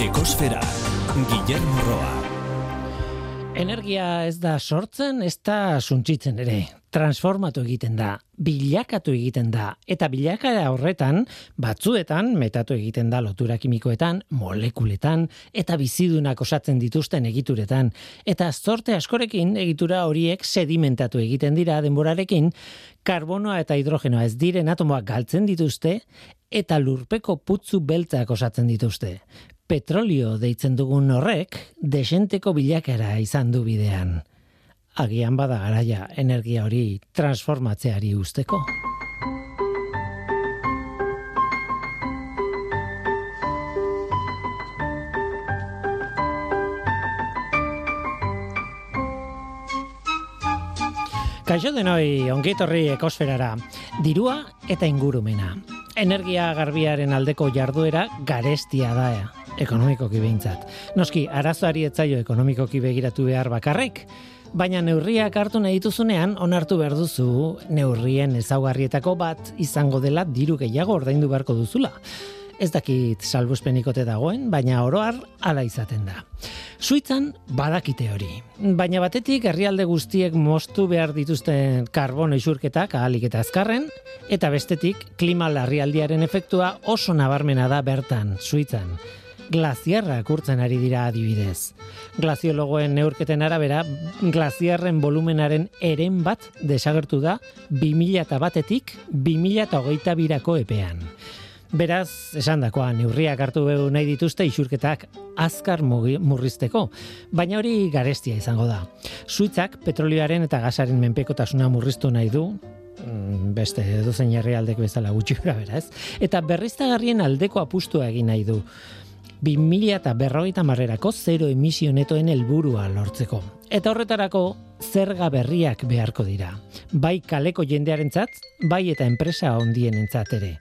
Ekosfera, Guillermo Roa. Energia ez da sortzen, ez da suntsitzen ere. Transformatu egiten da, bilakatu egiten da, eta bilakara horretan, batzuetan, metatu egiten da lotura kimikoetan, molekuletan, eta bizidunak osatzen dituzten egituretan. Eta zorte askorekin, egitura horiek sedimentatu egiten dira denborarekin, karbonoa eta hidrogenoa ez diren atomoak galtzen dituzte, eta lurpeko putzu beltzak osatzen dituzte petrolio deitzen dugun horrek desenteko bilakera izan du bidean. Agian bada garaia energia hori transformatzeari usteko. Kaixo denoi, ongitorri ekosferara, dirua eta ingurumena. Energia garbiaren aldeko jarduera garestia daea ekonomikoki behintzat. Noski, arazoari etzaio ekonomikoki begiratu behar bakarrik, baina neurriak hartu nahi dituzunean onartu behar duzu neurrien ezaugarrietako bat izango dela diru gehiago ordaindu beharko duzula. Ez dakit salbuspenikote dagoen, baina oroar ala izaten da. Suitzan badakite hori. Baina batetik herrialde guztiek moztu behar dituzten karbono isurketak ahalik eta azkarren, eta bestetik klima larrialdiaren efektua oso nabarmena da bertan, Suitzan glaziarra kurtzen ari dira adibidez. Glaziologoen neurketen arabera, glaziarren volumenaren eren bat desagertu da 2000 eta batetik 2000 eta hogeita birako epean. Beraz, esan dakoa, neurriak hartu behu nahi dituzte isurketak azkar murrizteko, baina hori garestia izango da. Suitzak petrolioaren eta gasaren menpekotasuna murriztu nahi du, mm, beste edozein herrialdek bezala gutxi bera, ez? Eta berriztagarrien aldeko apustua egin nahi du. 2000 eta berrogeita marrerako zero emisio netoen helburua lortzeko. Eta horretarako zerga berriak beharko dira. Bai kaleko jendearentzat, bai eta enpresa hondien ere.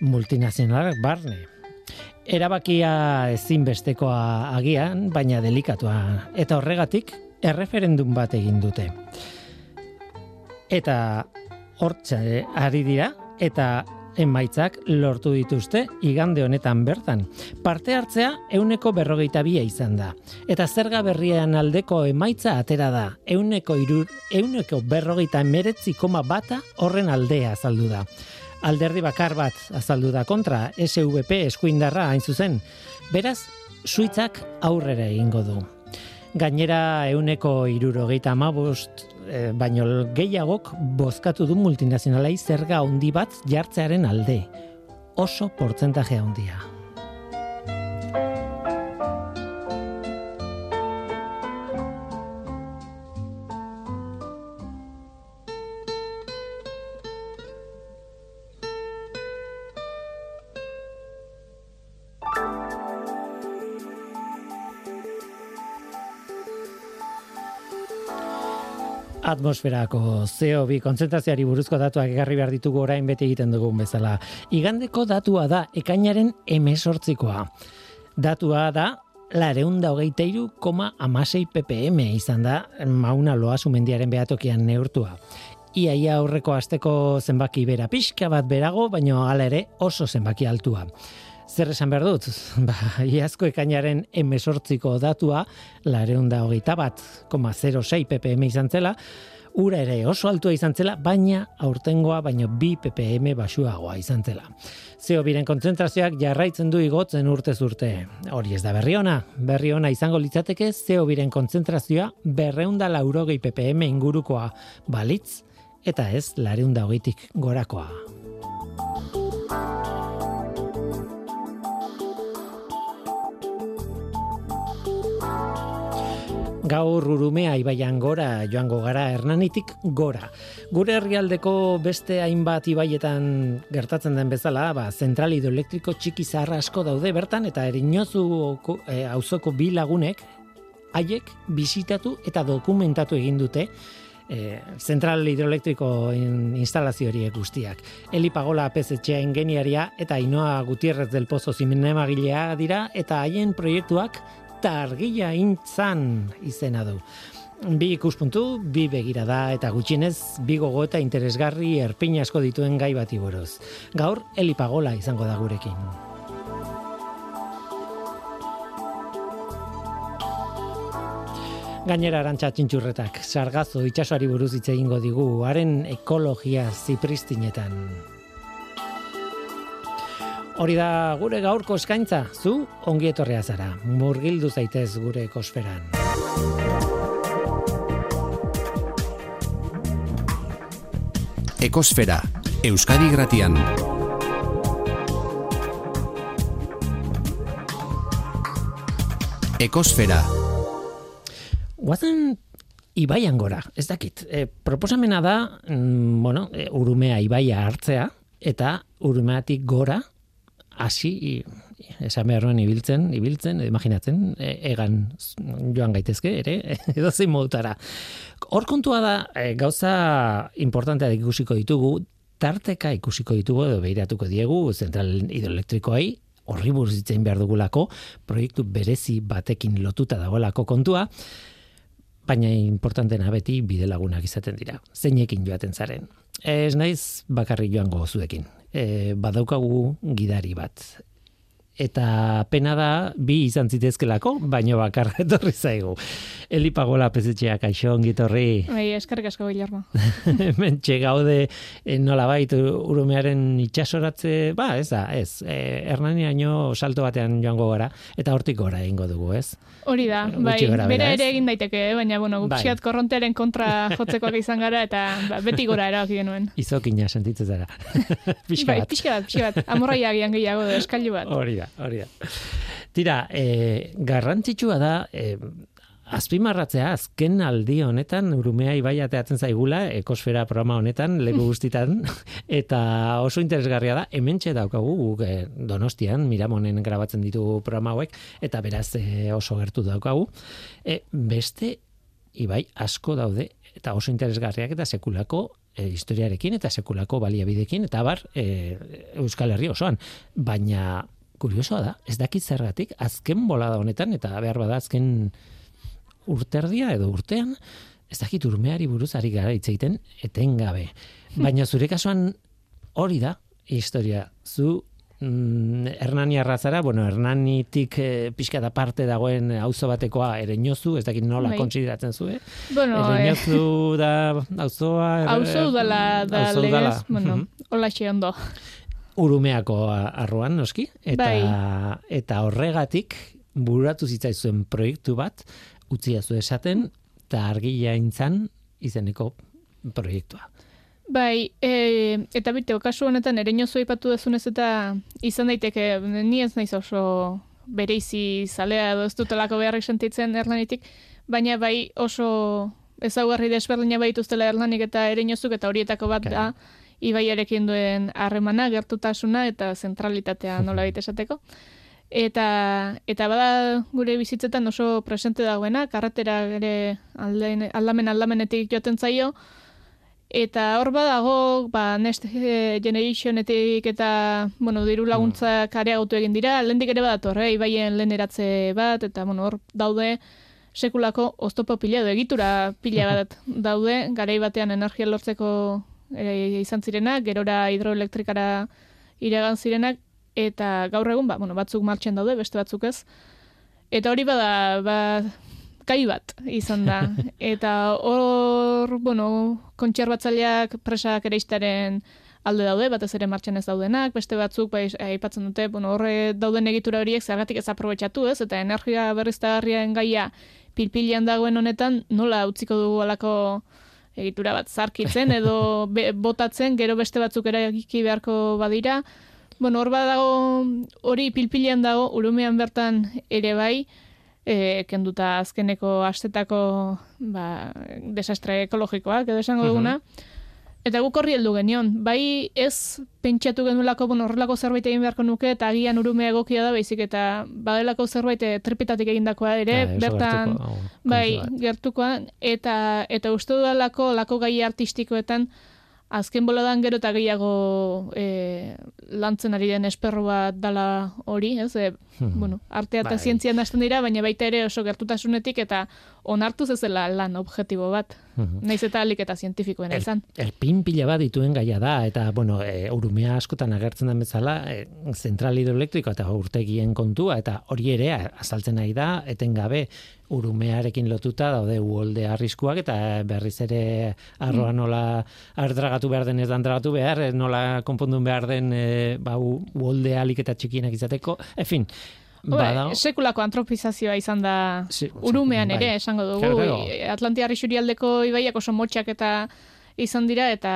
Multinazionalak barne. Erabakia ezinbestekoa agian, baina delikatua. Eta horregatik, erreferendum bat egin dute. Eta hortza ari dira, eta emaitzak lortu dituzte igande honetan bertan. Parte hartzea euneko berrogeita bia izan da. Eta zerga berrian aldeko emaitza atera da. Euneko, irur, euneko berrogeita emeretzi koma bata horren aldea azaldu da. Alderdi bakar bat azaldu da kontra SVP eskuindarra hain zuzen. Beraz, suitzak aurrera egingo du. Gainera euneko irurogeita amabost e, baino gehiagok bozkatu du multinazionalai zerga handi bat jartzearen alde. Oso portzentaje handia. Atmosferako CO2 kontzentrazioari buruzko datuak egarri behar ditugu orain beti egiten dugun bezala. Igandeko datua da ekainaren emesortzikoa. Datua da lareunda hogeita iru koma amasei ppm izan da mauna loa sumendiaren behatokian neurtua. Iaia aurreko asteko zenbaki bera pixka bat berago, baino hala ere oso zenbaki altua. Zer esan behar dut? Ba, iazko ekainaren emesortziko datua, lareunda hogeita bat, koma 06 ppm izan zela, ura ere oso altua izan zela, baina aurtengoa baino bi ppm basuagoa izan zela. Zeo biren kontzentrazioak jarraitzen du igotzen urte zurte. Hori ez da berri ona. Berri ona izango litzateke zeo biren kontzentrazioa berreunda laurogei ppm ingurukoa balitz, eta ez lareunda hogeitik gorakoa. Gaur urumea ibaian gora joango gara hernanitik gora. Gure herrialdeko beste hainbat ibaietan gertatzen den bezala, ba, zentral hidroelektriko txiki zaharra asko daude bertan eta erinozu e, auzoko bi lagunek haiek bisitatu eta dokumentatu egin dute e, zentral hidroelektriko instalazio horiek guztiak. Eli Pagola PZTa ingeniaria eta Inoa Gutierrez del Pozo zimenemagilea dira eta haien proiektuak eta argia intzan izena du. Bi ikuspuntu, bi begirada eta gutxienez bi gogo eta interesgarri erpin asko dituen gai bati buruz. Gaur Elipagola izango da gurekin. Gainera arantxa txintxurretak, sargazo itxasoari buruz hitz egingo digu, haren ekologia zipristinetan. Hori da gure gaurko eskaintza, zu ongi etorrea zara, murgildu zaitez gure ekosferan. Ekosfera, Euskadi Gratian. Ekosfera. Guazen ibaian gora, ez dakit. E, proposamena da, mm, bueno, e, urumea ibaia hartzea, eta urumeatik gora, hasi esan behar nuen ibiltzen, ibiltzen, imaginatzen, e, egan joan gaitezke, ere, edo zein modutara. Hor kontua da, e, gauza importantea ikusiko ditugu, tarteka ikusiko ditugu edo behiratuko diegu zentral hidroelektrikoai, horri buruz behar dugulako, proiektu berezi batekin lotuta dagoelako kontua, baina importantena beti bide lagunak izaten dira. Zeinekin joaten zaren. Ez naiz bakarri joango zuekin. E, badaukagu gidari bat eta pena da bi izan zitezkelako, baino bakar etorri zaigu. Eli Pagola pezetxeak aixo ongitorri. Bai, eskerrik asko Guillermo. Mentxe gaude eh, nola bait urumearen itxasoratze, ba, ez da, ez. Eh, Hernaniaino salto batean joango gara, eta hortik gora egingo dugu, ez? Hori da, bai, bera ere egin daiteke, eh? baina, bueno, gupsiat bai. korrontearen kontra jotzekoak izan gara, eta ba, beti gora erabaki genuen. Izokina sentitzen zara. pixka bai. Pixka bat, pixka bat. Amorraia gehiago, eskailu bat. Hori da, hori da. Tira, e, garrantzitsua da, e, azpimarratzea azken aldi honetan urumea ibai ateatzen zaigula ekosfera programa honetan leku guztitan eta oso interesgarria da hementxe daukagu guk e, Donostian Miramonen grabatzen ditu programa hauek eta beraz oso gertu daukagu e, beste ibai asko daude eta oso interesgarriak eta sekulako e, historiarekin eta sekulako baliabidekin eta bar e, Euskal Herri osoan baina kuriosoa da, ez dakit zergatik, azken bolada honetan, eta behar bada azken urterdia edo urtean, ez dakit urmeari buruz ari gara itzeiten, etengabe. Baina zure kasuan hori da, historia, zu mm, Hernani arrazara, bueno, Hernanitik e, pixka da parte dagoen auzo batekoa ere ez dakit nola bai. konsideratzen zu, eh? Bueno, ere eh. da auzoa... Auzo dala, da legez, bueno, hola ondo urumeako arruan, noski, eta, bai. eta horregatik buratu zitzaizuen proiektu bat, utzia zu esaten, eta argila intzan izeneko proiektua. Bai, e, eta bite, kasu honetan, ere niozu ipatu dezunez eta izan daiteke, ni ez naiz oso bereizi zalea edo ez dutelako beharrik sentitzen erlanitik, baina bai oso ezaugarri desberdina baituztela erlanik eta ere eta horietako bat da, ibaiarekin duen harremana, gertutasuna eta zentralitatea nola baita esateko. Eta, eta bada gure bizitzetan oso presente dagoena, karretera ere aldamen aldamenetik joaten zaio, eta hor badago, ba, next generationetik eta, bueno, diru laguntza karea gautu egin dira, lehendik ere badator, eh? ibaien lehen eratze bat, eta, bueno, hor daude, sekulako oztopo pila edo egitura pila bat daude, garai batean energia lortzeko e, izan zirenak, gerora hidroelektrikara iragan zirenak, eta gaur egun, ba, bueno, batzuk martxen daude, beste batzuk ez. Eta hori bada, ba, kai bat izan da. Eta hor, bueno, kontxer batzaliak presak ere alde daude, batez ere martxan ez daudenak, beste batzuk bai aipatzen dute, bueno, horre dauden egitura horiek zergatik ez aprobetxatu, ez? Eta energia berriztagarriaren gaia pilpilean dagoen honetan, nola utziko dugu alako egitura bat zarkitzen edo botatzen gero beste batzuk eragiki beharko badira. Bueno, hor badago hori pilpilean dago urumean bertan ere bai, e, kenduta azkeneko astetako ba, desastre ekologikoak edo esango duguna. Eta guk horri heldu genion, bai ez pentsatu genulako bon, horrelako zerbait egin beharko nuke, eta agian urumea egokia da, baizik eta badelako zerbait e, tripetatik egindakoa ere, ja, bertan, bai, gertukoa, eta, eta uste dudalako, lako gai artistikoetan, azken boladan gero eta gehiago e, lantzen ari den esperro bat dala hori, ez? E, hmm. bueno, artea eta bai. zientzian hasten dira, baina baita ere oso gertutasunetik eta onartu zezela lan objektibo bat. Hmm. Naiz eta alik eta zientifikoen el, izan. Erpin pila bat dituen gaia da, eta, bueno, e, urumea askotan agertzen den bezala, e, zentral hidroelektriko eta urtegien kontua, eta hori ere azaltzen nahi da, etengabe, urumearekin lotuta daude uolde arriskuak eta berriz ere arroa mm. nola ardragatu behar den ez da andragatu behar, nola konpondun behar den e, ba, uolde alik eta txikienak izateko, en fin, Bada. Sekulako antropizazioa izan da urumean bai. ere, esango dugu. Atlantiarri xurialdeko ibaiak oso motxak eta izan dira eta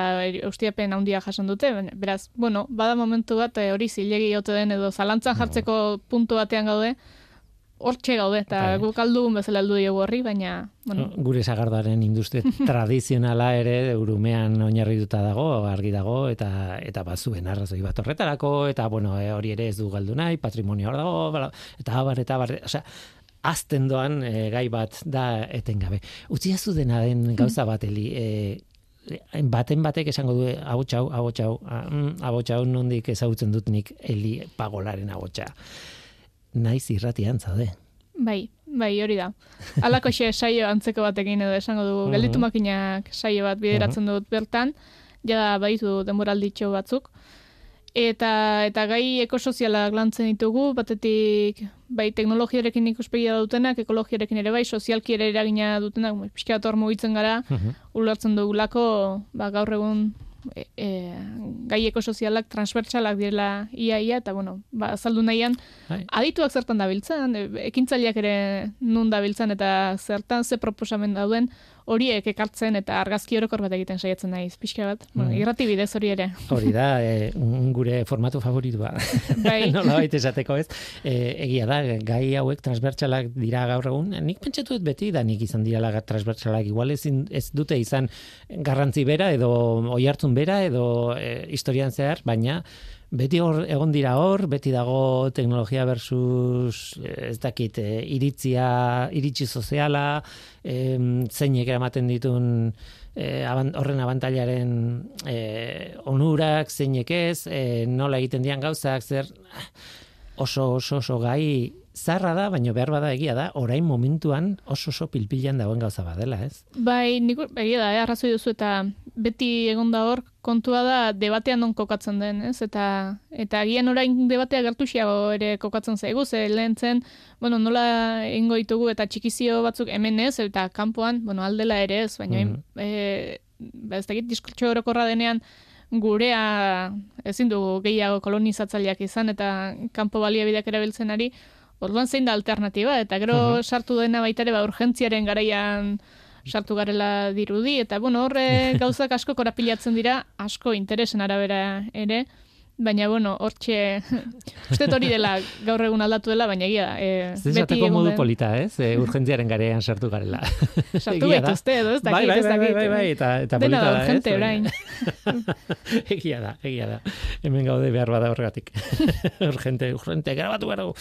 ustiapen handia jasan dute. Beraz, bueno, bada momentu bat eh, hori zilegi ote den edo zalantzan jartzeko puntu batean gaude hortxe gaude, eta bai. guk aldu bezala aldu diegu horri, baina... Bueno. Gure zagardaren industria tradizionala ere urumean oinarrituta dago, argi dago, eta eta bazuen arrazoi bat horretarako, eta bueno, e, hori ere ez du galdu nahi, patrimonio hor dago, eta abar, eta abar, osea, azten doan e, gai bat da etengabe. Utzi azu dena den gauza bat, eli, e, baten batek esango du abotxau, abotxau, abotxau mm, nondik ezagutzen dut nik eli pagolaren abotxa naiz irratian zaude. Bai, bai, hori da. Alako xe saio antzeko batekin edo esango du, uh gelditu makinak saio bat bideratzen dut bertan, ja baitu denboralditxo batzuk. Eta, eta gai ekosozialak lantzen ditugu, batetik bai teknologiarekin ikuspegia dutenak, ekologiarekin ere bai, sozialki ere eragina dutenak, pixka mugitzen gara, ulertzen dugulako, ba, gaur egun e, e, gaieko sozialak transbertsalak direla iaia ia, eta bueno, ba, azaldu nahian Hai. adituak zertan dabiltzen, e, ekintzaileak ere nun dabiltzen eta zertan ze proposamen dauden horiek ekartzen eta argazki orokor bat egiten saiatzen naiz, pixka bat. Mm. Bueno, irrati bidez hori ere. Hori da, e, gure formatu favoritua. Bai. Nola baita esateko ez. E, egia da, gai hauek transbertsalak dira gaur egun. Nik pentsatu beti da nik izan dira transbertsalak. Igual ez, ez dute izan garrantzi bera edo oi hartzun bera edo e, historian zehar, baina beti hor egon dira hor, beti dago teknologia versus ez dakit, e, iritzia, iritsi soziala, e, zeinek eramaten ditun e, horren abantailaren e, onurak, zeinek ez, e, nola egiten dian gauzak, zer oso oso oso gai zarra da, baina behar bada egia da, orain momentuan oso oso pilpilan dagoen gauza badela, ez? Bai, nik egia da, eh, arrazoi duzu eta beti egon da hor, kontua da debatean non kokatzen den, ez? Eta, eta agian orain debatea gertuxiago ere kokatzen zaigu, ze lehen zen, bueno, nola ingo ditugu eta txikizio batzuk hemen ez, eta kanpoan, bueno, aldela ere ez, baina mm -hmm. e, ez dakit diskurtso orokorra denean, gurea ezin dugu gehiago kolonizatzaileak izan eta kanpo baliabideak erabiltzen ari, Orduan zein da alternativa eta gero sartu dena baita ere ba urgentziaren garaian sartu garela dirudi. Eta bueno, horre gauzak asko korapilatzen dira, asko interesen arabera ere. Baina, bueno, hortxe, uste hori dela gaur egun aldatu dela, baina egia. E, beti egun modu polita, ez? E, urgentziaren garean sartu garela. Sartu gaitu uste, edo, ez bai, dakit, bai, bai, bai, bai, eta, eta polita da, urgente, orain. egia da, egia da. Hemen gaude behar bada horregatik. urgente, urgente, grabatu behar dugu.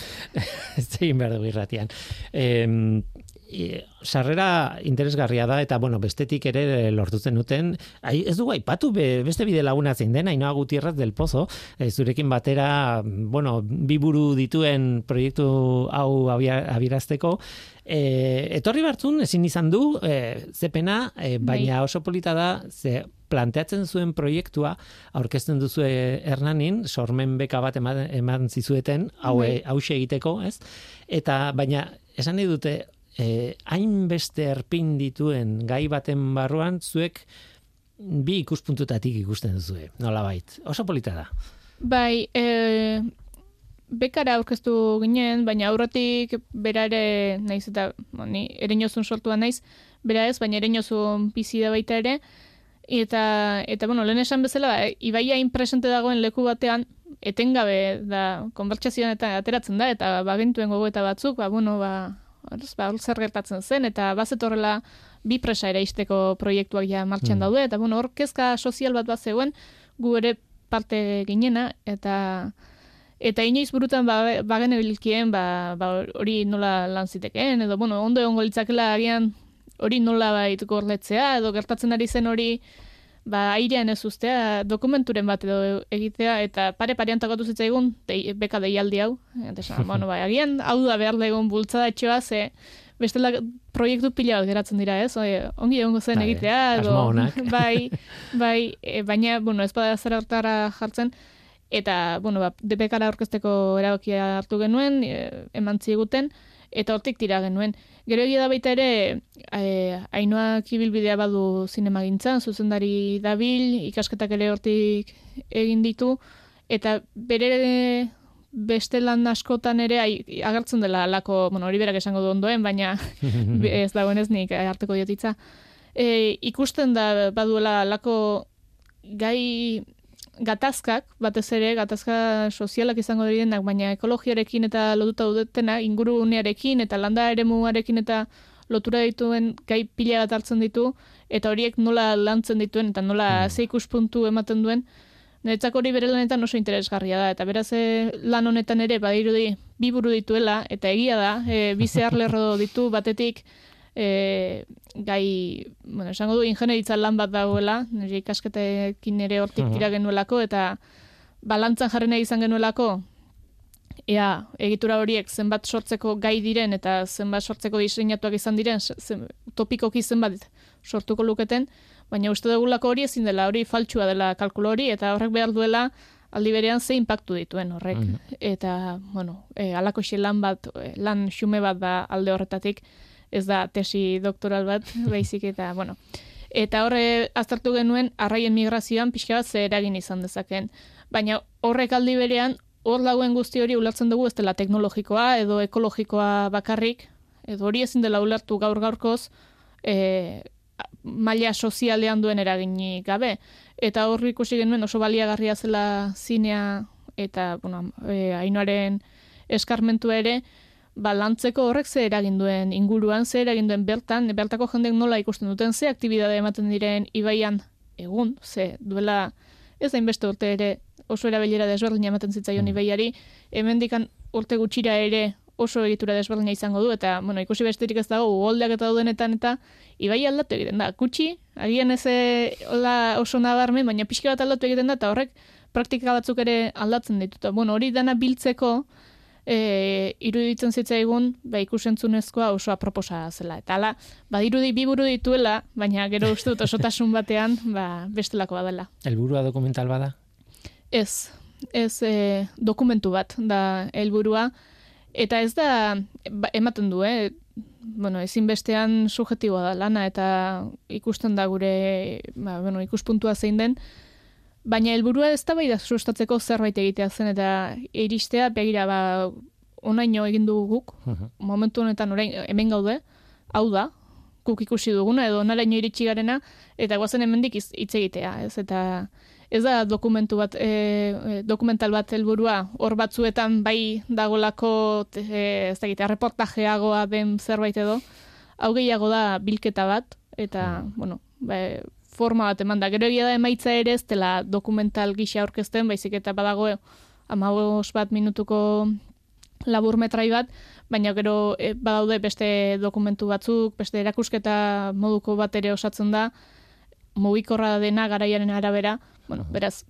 ez egin behar dugu irratian. Eh, sarrera interesgarria da eta bueno, bestetik ere lortutzen duten. Ai, ez dugu aipatu be, beste bide laguna zein den, Ainoa Gutierrez del Pozo, e, zurekin batera, bueno, bi buru dituen proiektu hau abirazteko, e, etorri bartzun ezin izan du, e, zepena, e, baina bai. oso polita da, ze planteatzen zuen proiektua aurkezten duzu Hernanin sormen beka bat eman, eman zizueten hau bai. egiteko, ez? Eta baina esan nahi dute eh, hainbeste erpin dituen gai baten barruan, zuek bi ikuspuntutatik ikusten duzue, nola bait. Oso polita da. Bai, e, bekara aurkeztu ginen, baina aurretik bera ere, naiz eta, ni, ere sortua naiz, bera ez, baina ere nozun da baita ere, eta, eta bueno, lehen esan bezala, ba, ibaia inpresente dagoen leku batean, etengabe da, konbertsazioan eta ateratzen da, eta bagentuen gogoeta batzuk, ba, bueno, ba, Horrez, ba, zer gertatzen zen, eta bazet horrela bi presa ere izteko proiektuak ja martxan mm. daude, eta bueno, hor kezka sozial bat bat zegoen, gu ere parte ginena, eta eta inoiz burutan ba, bagen ebilkien, ba, ba, hori nola lan zitekeen, edo bueno, ondo egon golitzakela agian hori nola bait gorletzea, edo gertatzen ari zen hori, ba, airean ez ustea, dokumenturen bat edo egitea, eta pare parean takatu zitzaigun, dei, beka deialdi hau. Eta esan, bueno, bai, agian hau da behar legun bultzada etxoa, ze bestela proiektu pila bat geratzen dira, ez? ongi egongo zen bai, egitea, edo, bai, bai, e, baina, bueno, ez bada zer hartara jartzen, eta, bueno, ba, depekara orkesteko erabakia hartu genuen, e, eman ziguten, eta hortik tira genuen. Gero egia da baita ere, e, hainoak ibilbidea badu zinema gintzan, zuzendari dabil, ikasketak ere hortik egin ditu, eta bere beste lan askotan ere ai, agertzen dela alako, bueno, hori berak esango du ondoen, baina ez dagoenez nik harteko diotitza. E, ikusten da baduela alako gai gatazkak, batez ere, gatazka sozialak izango direnak, baina ekologiarekin eta lotuta dudetena, ingurunearekin eta landa eremuarekin eta lotura dituen gai pila bat hartzen ditu, eta horiek nola lantzen dituen, eta nola mm. zeikuspuntu ematen duen, Niretzak hori bere lanetan oso interesgarria da, eta beraz eh, lan honetan ere badirudi bi buru dituela, eta egia da, e, bi zehar lerro ditu batetik, e, gai, bueno, esango du, ingenieritza lan bat dagoela, nire ikasketekin ere hortik tira genuelako, eta balantzan jarri nahi izan genuelako, ea, egitura horiek zenbat sortzeko gai diren, eta zenbat sortzeko diseinatuak izan diren, zen, topikoki zenbat sortuko luketen, baina uste dugulako hori ezin dela, hori faltsua dela kalkulo hori, eta horrek behar duela, aldi berean ze impactu dituen horrek. Eta, bueno, e, alako lan bat, lan xume bat da alde horretatik, ez da tesi doktoral bat, baizik eta, bueno. Eta horre aztertu genuen arraien migrazioan pixka bat ze eragin izan dezaken. Baina horrek aldi berean, hor dagoen guzti hori ulertzen dugu ez dela teknologikoa edo ekologikoa bakarrik, edo hori ezin dela ulertu gaur gaurkoz, e, maila sozialean duen eraginik gabe. Eta hor ikusi genuen oso baliagarria zela zinea eta bueno, e, ainoaren eskarmentu ere, balantzeko horrek ze eragin duen inguruan, ze eragin duen bertan, bertako jendeek nola ikusten duten, ze aktibidade ematen diren ibaian egun, ze duela ez da inbeste urte ere oso erabilera desberdin ematen zitzaion mm. ibaiari, hemendikan urte gutxira ere oso egitura desberdina izango du, eta, bueno, ikusi besterik ez dago, ugoldeak eta daudenetan, eta ibai aldatu egiten da. Gutxi, agian ez oso nabarmen, baina pixka bat aldatu egiten da, eta horrek praktika batzuk ere aldatzen dituta. Bueno, hori dana biltzeko, e, iruditzen zitzaigun, ba, ikusentzunezkoa oso aproposa zela. Eta ala, ba, irudi biburu dituela, baina gero uste dut osotasun batean, ba, bestelako badela. Elburua dokumental bada? Ez, ez e, dokumentu bat da helburua eta ez da ba, ematen du, eh? Bueno, ezinbestean subjetiboa da lana eta ikusten da gure, ba, bueno, ikuspuntua zein den, Baina helburua ez da bai da sustatzeko zerbait egitea zen eta iristea begira ba onaino egin dugu guk. Momentu honetan orain hemen gaude. Hau da guk ikusi duguna edo onaraino iritsi garena eta goazen hemendik hitz egitea, ez? Eta ez da dokumentu bat e, e, dokumental bat helburua hor batzuetan bai dagolako e, ez da gite reportajeagoa den zerbait edo. Hau gehiago da bilketa bat eta bueno, ba, forma bat eman da. Gero egia da emaitza ere ez dela dokumental gisa aurkezten, baizik eta badago amabos bat minutuko labur metrai bat, baina gero e, badaude beste dokumentu batzuk, beste erakusketa moduko bat ere osatzen da, mugikorra dena garaiaren arabera, bueno, beraz,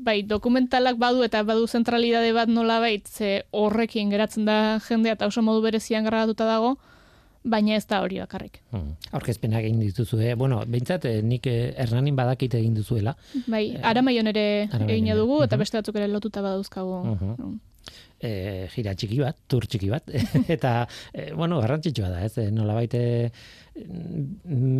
bai, dokumentalak badu eta badu zentralidade bat nola baitze horrekin geratzen da jendea eta oso modu berezian grabatuta dago, baina ez da hori bakarrik. Hmm. Aurkezpenak egin dituzu, eh? bueno, behintzat, eh, nik eh, Hernanin badakite egin duzuela. Bai, eh, aramaion ere egin dugu, eta beste batzuk ere lotuta badauzkagu. Uh E, gira txiki bat, tur txiki bat, eta, e, bueno, garrantzitsua da, ez, nola baite,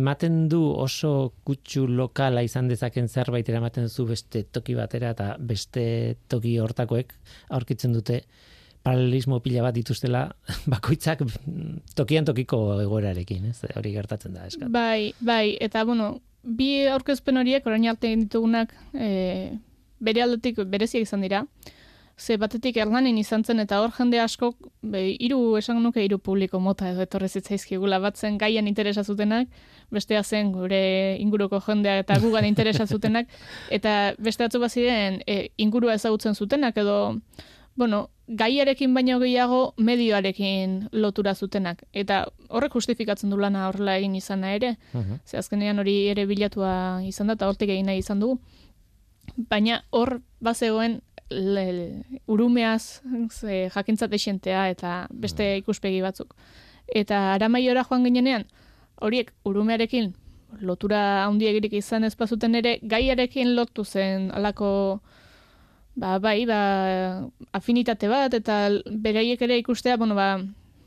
maten du oso kutsu lokala izan dezaken zerbait eramaten zu beste toki batera, eta beste toki hortakoek aurkitzen dute, paralelismo pila bat dituztela bakoitzak tokian tokiko egoerarekin, ez? Hori gertatzen da, eskat. Bai, bai, eta bueno, bi aurkezpen horiek orain arte egin ditugunak e, bere aldetik bereziak izan dira. Ze batetik erlanin izan zen eta hor jende asko hiru esan nuke hiru publiko mota edo etorri zitzaizkigula batzen gaian interesa zutenak, bestea zen gure inguruko jendea eta gugan interesa zutenak eta beste batzu baziren e, ingurua ezagutzen zutenak edo bueno, gaiarekin baino gehiago medioarekin lotura zutenak. Eta horrek justifikatzen du lana horrela egin izana ere. Uh Ze azkenean hori ere bilatua izan da, eta hortik egin nahi izan dugu. Baina hor bazegoen urumeaz ze, jakintzat esentea eta beste ikuspegi batzuk. Eta aramaiora joan ginenean, horiek urumearekin lotura handiegirik izan ez bazuten ere, gaiarekin lotu zen alako ba, bai, ba, afinitate bat, eta beraiek ere ikustea, bueno, ba,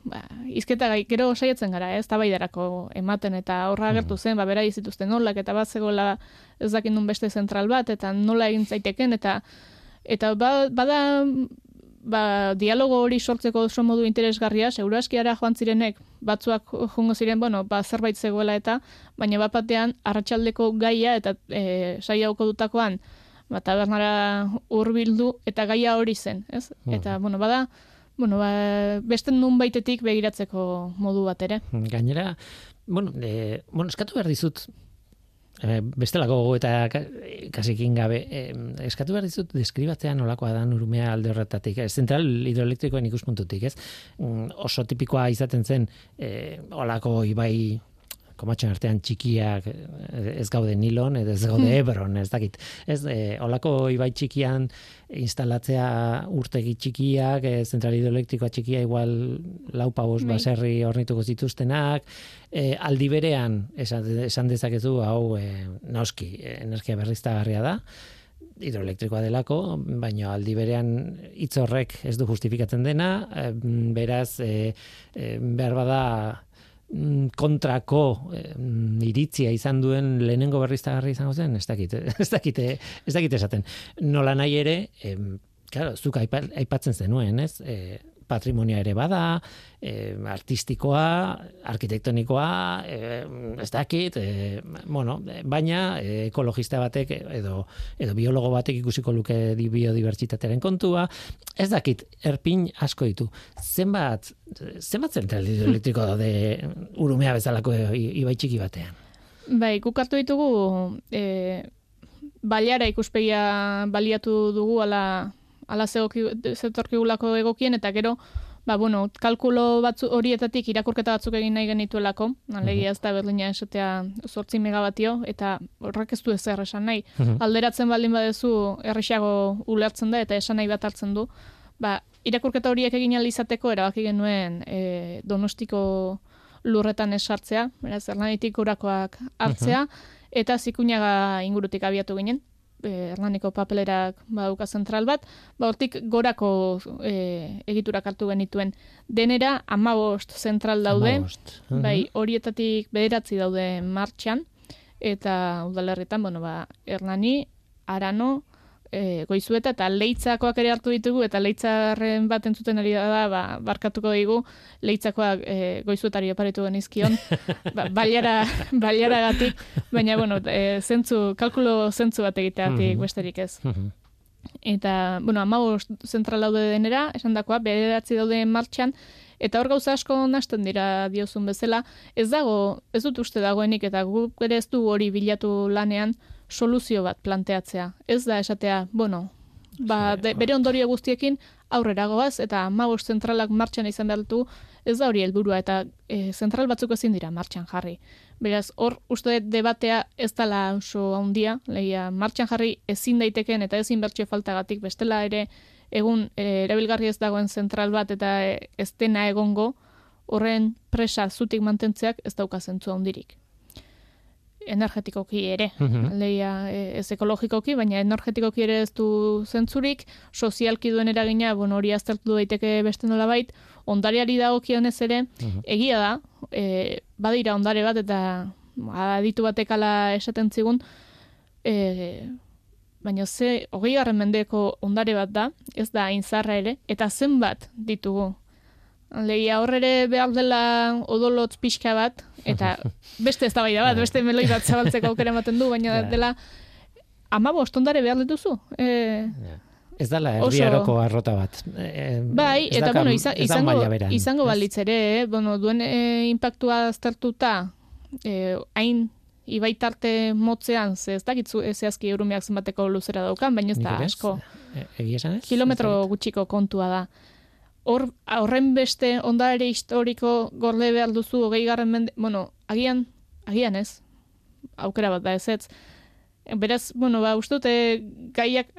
ba, izketa gai, gero saiatzen gara, ez, tabaidarako ematen, eta horra agertu zen, ba, bera izituzten nolak, eta bat zegoela ez dakit nun beste zentral bat, eta nola egin zaiteken, eta eta ba, bada ba, dialogo hori sortzeko oso modu interesgarria, seguraskiara joan zirenek, batzuak jungo ziren, bueno, ba, zerbait zegoela eta, baina bat batean, arratsaldeko gaia eta e, saia dutakoan, ba, tabernara hurbildu eta gaia hori zen, ez? Eta, bueno, bada, bueno, ba, beste nun baitetik begiratzeko modu bat ere. Gainera, bueno, e, bueno eskatu behar dizut, e, bestelako eta kasikin gabe, e, eskatu behar dizut deskribatzea nolakoa da urumea alde horretatik, e, zentral hidroelektrikoen ikuspuntutik, ez? Mm, oso tipikoa izaten zen, e, olako ibai komatxon artean txikiak eh, ez gaude nilon, ez gaude hmm. ebron, ez dakit. Ez, e, olako ibai txikian instalatzea urtegi txikiak, e, zentral hidroelektrikoa txikia igual lau pavos bai. baserri ornituko zituztenak, e, aldi berean, esan, esan dezakezu, hau, e, noski, energia berriztagarria da, hidroelektrikoa delako, baina aldi berean hitz horrek ez du justifikatzen dena, beraz, e, e, behar bada, kontrako mm, iritzia izan duen lehenengo berriztagarri izango zen, ez dakit, ez dakit, ez dakit esaten. Nola nahi ere, em, claro, zuk aipatzen zenuen, ez? E, patrimonia ere bada, e, artistikoa, arkitektonikoa, e, ez dakit, e, bueno, baina e, ekologista batek edo, edo biologo batek ikusiko luke di biodibertsitatearen kontua, ez dakit, erpin asko ditu. Zenbat, zenbat zentral elektriko daude urumea bezalako ibai txiki batean? Bai, kukartu ditugu e, baliara ikuspegia baliatu dugu ala ala zetorkigulako egokien, eta gero, ba, bueno, kalkulo batzu horietatik irakurketa batzuk egin nahi genituelako, alegia ez da berlina esatea sortzi megabatio, eta horrek ez du ez esan nahi. Alderatzen baldin badezu errexago ulertzen da, eta esan nahi bat hartzen du. Ba, irakurketa horiek egin izateko erabaki genuen e, donostiko lurretan esartzea, beraz, erlanitik urakoak hartzea, eta zikuñaga ingurutik abiatu ginen, Hernaniko papelerak baduka zentral bat, ba hortik gorako e, egiturak hartu genituen. Denera amabost zentral daude, bai horietatik bederatzi daude martxan, eta udalerritan, bueno, ba, Hernani, Arano, e, goizueta eta leitzakoak ere hartu ditugu eta leitzarren bat entzuten ari da ba, barkatuko digu leitzakoak e, goizuetari oparitu genizkion. Ba, baliara, baliara gatik baina bueno, e, zentzu, kalkulo zentzu bat egiteatik mm besterik ez. Mhm. eta bueno, amau zentral daude denera esan dakoa, bederatzi daude martxan Eta hor gauza asko nasten dira diozun bezala, ez dago, ez dut uste dagoenik eta guk ere ez du hori bilatu lanean, soluzio bat planteatzea. Ez da esatea, bueno, ba, de, bere ondorio guztiekin aurrera goaz eta magos zentralak martxan izan behar ez da hori helburua eta e, zentral batzuk ezin dira martxan jarri. Beraz, hor uste debatea ez dala oso handia, lehia martxan jarri ezin daiteken eta ezin bertxio faltagatik bestela ere egun e, erabilgarri ez dagoen zentral bat eta e, ez dena egongo, horren presa zutik mantentzeak ez dauka zentzu handirik energetikoki ere, mm ez ekologikoki, baina energetikoki ere ez du zentzurik, sozialki duen eragina, bueno, hori aztertu daiteke beste nola bait, ondariari dagokionez ere, egia da, e, badira ondare bat, eta aditu batekala esaten zigun, e, baina ze, hogei garren mendeko ondare bat da, ez da inzarra ere, eta zenbat ditugu Legia horrere behar dela odolotz pixka bat, eta beste ez da bai da bat, beste meloi bat zabaltzeko aukera ematen du, baina dela ama bostondare behar dituzu. E, Ez dala erdiaroko arrota bat. E, bai, eta bueno, izango, izango balitz ere, eh? bueno, duen e, impactua aztertuta, e, hain ibaitarte motzean, ze ez dakitzu ezazki eurumeak zenbateko luzera daukan, baina ez da asko. E, Kilometro gutxiko kontua da hor horren beste ondare historiko gorde behar duzu hogei garren mende, bueno, agian, agian ez, aukera bat da ez ez. Beraz, bueno, ba, ustute gaiak,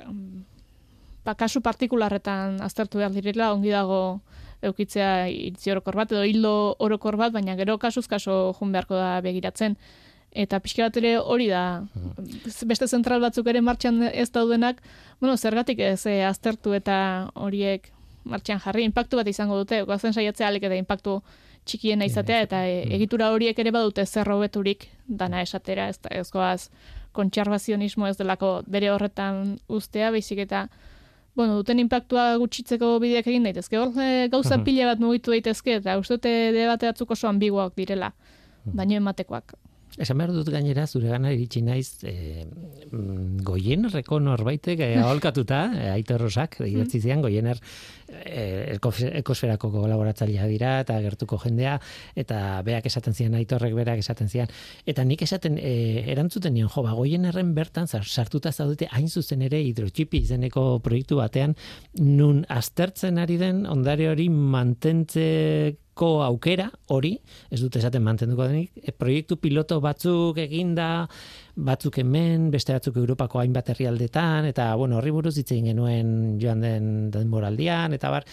ba, kasu partikularretan aztertu behar direla, ongi dago eukitzea iritzi orokor bat, edo hildo orokor bat, baina gero kasuz kaso jun beharko da begiratzen. Eta pixka bat ere hori da, beste zentral batzuk ere martxan ez daudenak, bueno, zergatik ez eh, aztertu eta horiek martxan jarri, impactu bat izango dute, goazen saiatzea alik eta impactu txikiena izatea, eta e, Mm. egitura horiek ere badute zer hobeturik dana esatera, ez, da- ez goaz kontserbazionismo ez delako bere horretan ustea, baizik eta bueno, duten impactua gutxitzeko bideak egin daitezke. Hor e, gauza Mhm. pila bat mugitu daitezke, eta uste dute debate batzuk oso ambiguak direla, Mhm. baino ematekoak. Esan behar dut gainera, zure gana iritsi naiz, e, goienerreko norbaitek e, aholkatuta, e, Aitor Rosak, idatzi zian, goiener e, ekos- ekosferako kolaboratzailea dira, eta gertuko jendea, eta beak esaten zian, Aitorrek berak esaten zian, eta nik esaten, e, erantzuten nion, jo, ba, goienerren bertan sartuta zaudete hain zuzen ere hidrotxipi izeneko proiektu batean, nun aztertzen ari den ondare hori mantentzeko aukera hori, ez dut esaten mantenduko denik, e, proiektu piloto batzuk eginda, batzuk hemen, beste batzuk Europako hainbat herrialdetan, eta bueno, horri buruz hitz egin genuen joan den denboraldian, eta bar,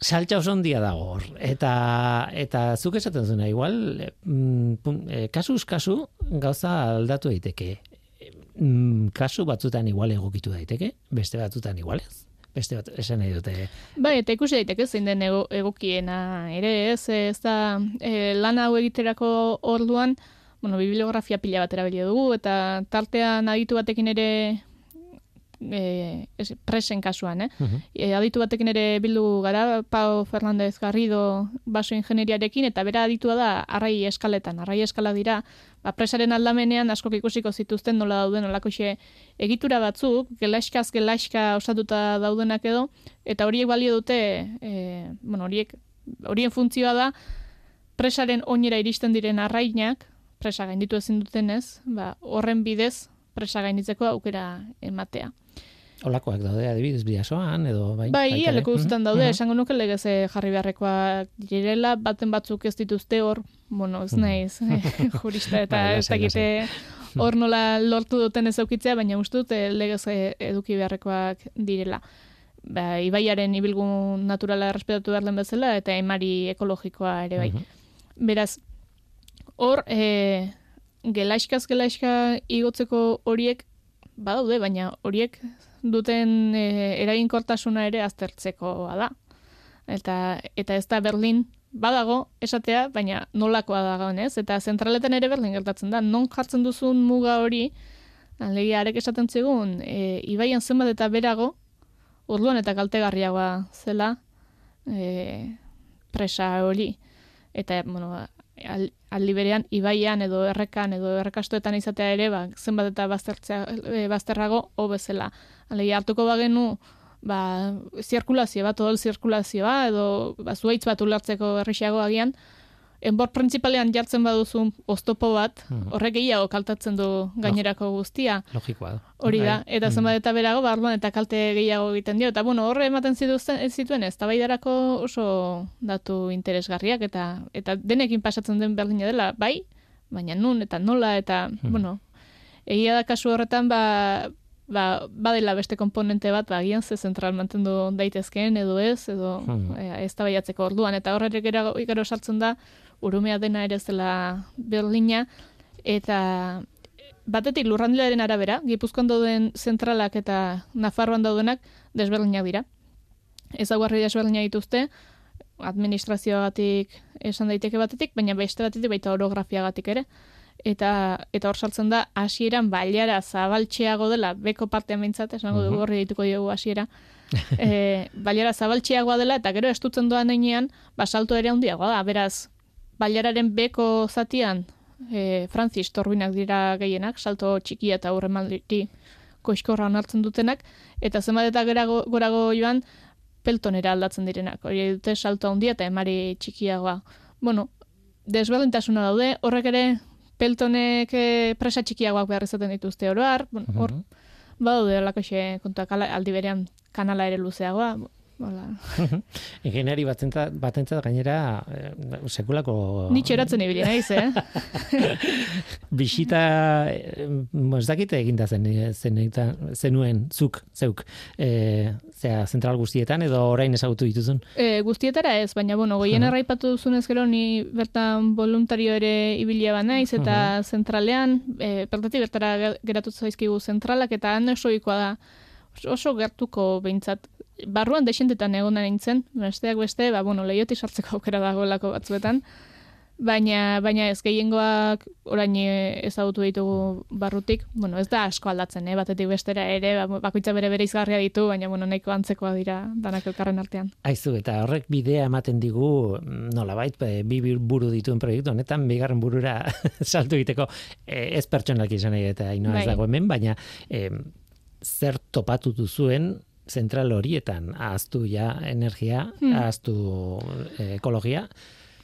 saltza oso ondia dago hor. Eta, eta zuk esaten zuna, igual, e, mm, e, kasuz kasu gauza aldatu daiteke. Mm, kasu batzutan igual egokitu daiteke, beste batzutan igual ez. Beste bat, esan nahi dute. Bai, eta ikusi daiteke zein den ego, egokiena ere, ez, ez da e, lan hau egiterako orduan, bueno, bibliografia pila bat erabili dugu, eta tartean aditu batekin ere e, ez, presen kasuan, eh? Mhm. E, aditu batekin ere bildu gara, Pau Fernandez Garrido baso ingenieriarekin, eta bera aditua da arrai eskaletan. Arrai eskala dira, ba, presaren aldamenean askok ikusiko zituzten nola dauden olakoxe egitura batzuk, gelaiskaz gelaiska osatuta daudenak edo, eta horiek balio dute, e, bueno, horiek, horien funtzioa da, presaren oinera iristen diren arrainak, presa gainditu ezin dutenez, ba, horren bidez, presa gainditzeko aukera ematea. Olakoak daude adibidez bidasoan edo bai. Bai, leku guztietan Mhm, daude, mhm. esango nuke legez eh, jarri beharrekoak direla, baten batzuk ez dituzte hor, bueno, ez Mhm. naiz, eh, jurista eta Bai, ez dakite hor nola lortu duten ez aukitzea, baina uste dut eh, legez eh, eduki beharrekoak direla. Ba, ibaiaren ibilgun naturala errespetatu behar den bezala, eta emari ekologikoa ere bai. Mhm. Beraz, hor, e, gelaiskaz gelaiska igotzeko horiek badaude, baina horiek duten e, eraginkortasuna ere aztertzekoa da. Eta, eta ez da Berlin badago esatea, baina nolakoa dagoen ez? Eta zentraletan ere Berlin gertatzen da. Non jartzen duzun muga hori, alegia arek esaten zigun, e, ibaian zenbat eta berago, orduan eta kaltegarriagoa zela e, presa hori. Eta, bueno, al, aldi berean ibaian edo errekan edo errekastoetan izatea ere ba, zenbat eta baztertzea, e, bazterrago hobezela. Alegia hartuko bagenu ba, zirkulazio bat, odol zirkulazioa edo ba, zuaitz bat ulertzeko errixago agian, enbor printzipalean jartzen baduzu oztopo bat, Mhm. horrek gehiago kaltatzen du gainerako guztia. Logikoa da. Hori da, Bai. eta Mhm. zenbat eta berago, barruan eta kalte gehiago egiten dio. Eta bueno, horre ematen zituzten, zituen ez, tabaidarako oso datu interesgarriak, eta eta denekin pasatzen den berdina dela, bai, baina nun eta nola, eta, Mhm. bueno, egia da kasu horretan, ba, ba, badela beste komponente bat, ba, agian ze zentral mantendu daitezkeen, edo ez, edo Mhm. e, ez tabaiatzeko orduan, eta horrek gero, gero sartzen da, urumea dena ere ez dela Berlina, eta batetik lurrandilaren arabera, Gipuzkoan dauden zentralak eta Nafarroan daudenak desberdinak dira. Ezaguarri desberdinak dituzte, administrazioagatik esan daiteke batetik, baina beste batetik baita orografiagatik ere. Eta eta hor sartzen da hasieran bailara zabaltxeago dela, beko partean mintzat, esango dugu Mhm. horri dituko diogu hasiera. e, bailara zabaltxeagoa dela eta gero estutzen doan heinean, ba salto ere handiagoa da. Beraz, bailararen beko zatian e, Francis Torbinak dira gehienak, salto txikia eta aurremaldi koiskorra onartzen dutenak, eta zenbat eta gerago, gorago joan, peltonera aldatzen direnak. Hori dute salto handia eta emari txikiagoa. Bueno, desberdintasuna daude, horrek ere peltonek eh, presa txikiagoak behar izaten dituzte oroar, bueno, hor Mhm. badaude alakoxe kontuak aldi berean kanala ere luzeagoa, Hola. Ingeniari batentzat, batentzat gainera eh, sekulako Ni txoratzen ibili naiz, eh? bisita eh, ez dakite eginda zen zeneita, zenuen zuk zeuk e, zea zentral guztietan edo orain ezagutu dituzun E, guztietara ez, baina bueno, goien erraipatu duzunez gero ni bertan voluntario ere ibilia ba naiz eta zentralean, e, bertatik bertara ge- geratu zaizkigu zentralak eta han da oso gertuko behintzat barruan desentetan egon nintzen, besteak beste, ba, bueno, lehioti sartzeko aukera dagoelako batzuetan, baina baina ez gehiengoak orain eh, ezagutu ditugu barrutik, bueno, ez da asko aldatzen, eh, batetik bestera ere, ba, bakoitza bere bere izgarria ditu, baina bueno, nahiko antzekoa dira danak elkarren artean. Aizu, eta horrek bidea ematen digu, nolabait, bi buru dituen proiektu honetan, bigarren burura saltu egiteko, eh, ez pertsonak izan nahi eta inoa ez bai. dago hemen, baina eh, zer topatu duzuen zentral horietan, ahaztu ja energia, hmm. ahaztu ekologia.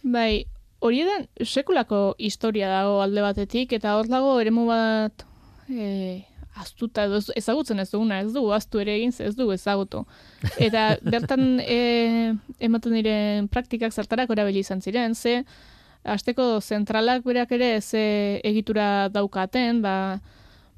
Bai, hori edan sekulako historia dago alde batetik, eta hor dago eremu bat e, aztuta edo ezagutzen ez duguna, ez du, aztu ere egin ez du ezagutu. Eta bertan e, ematen diren praktikak zertarak erabili izan ziren, ze asteko zentralak berak ere ze egitura daukaten, ba,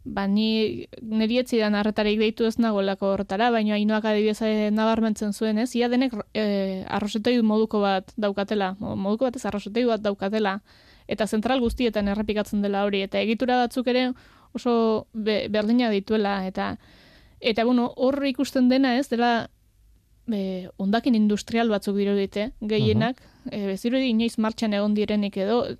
ba ni neri etzidan harretarik deitu ez nagoelako horretara, baina hainoak adibidez eh, nabarmentzen zuen, ez? Ia denek e, arrosetoi moduko bat daukatela, moduko bat ez arrosetoi bat daukatela, eta zentral guztietan errepikatzen dela hori, eta egitura batzuk ere oso be, berdina dituela, eta eta bueno, hor ikusten dena ez, dela be, ondakin industrial batzuk dira dite, gehienak, uh -huh. e, inoiz martxan egon direnik edo,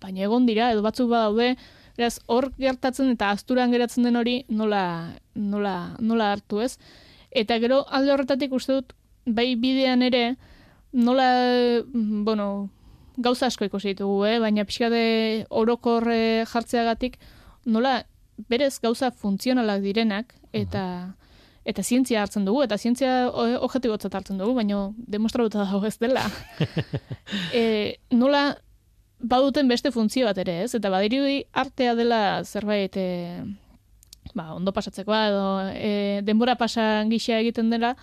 baina egon dira, edo batzuk badaude, Beraz, hor gertatzen eta asturan geratzen den hori nola, nola, nola hartu ez. Eta gero alde horretatik uste dut, bai bidean ere, nola, bueno, gauza asko ikusi ditugu, eh? baina pixka de orokorre jartzeagatik, nola berez gauza funtzionalak direnak, eta eta zientzia hartzen dugu, eta zientzia objektibotzat hartzen dugu, baina demostratuta dago ez dela. e, nola baduten beste funtzio bat ere, ez? Eta badirudi artea dela zerbait e, ba, ondo pasatzekoa edo e, denbora pasan gisa egiten dela,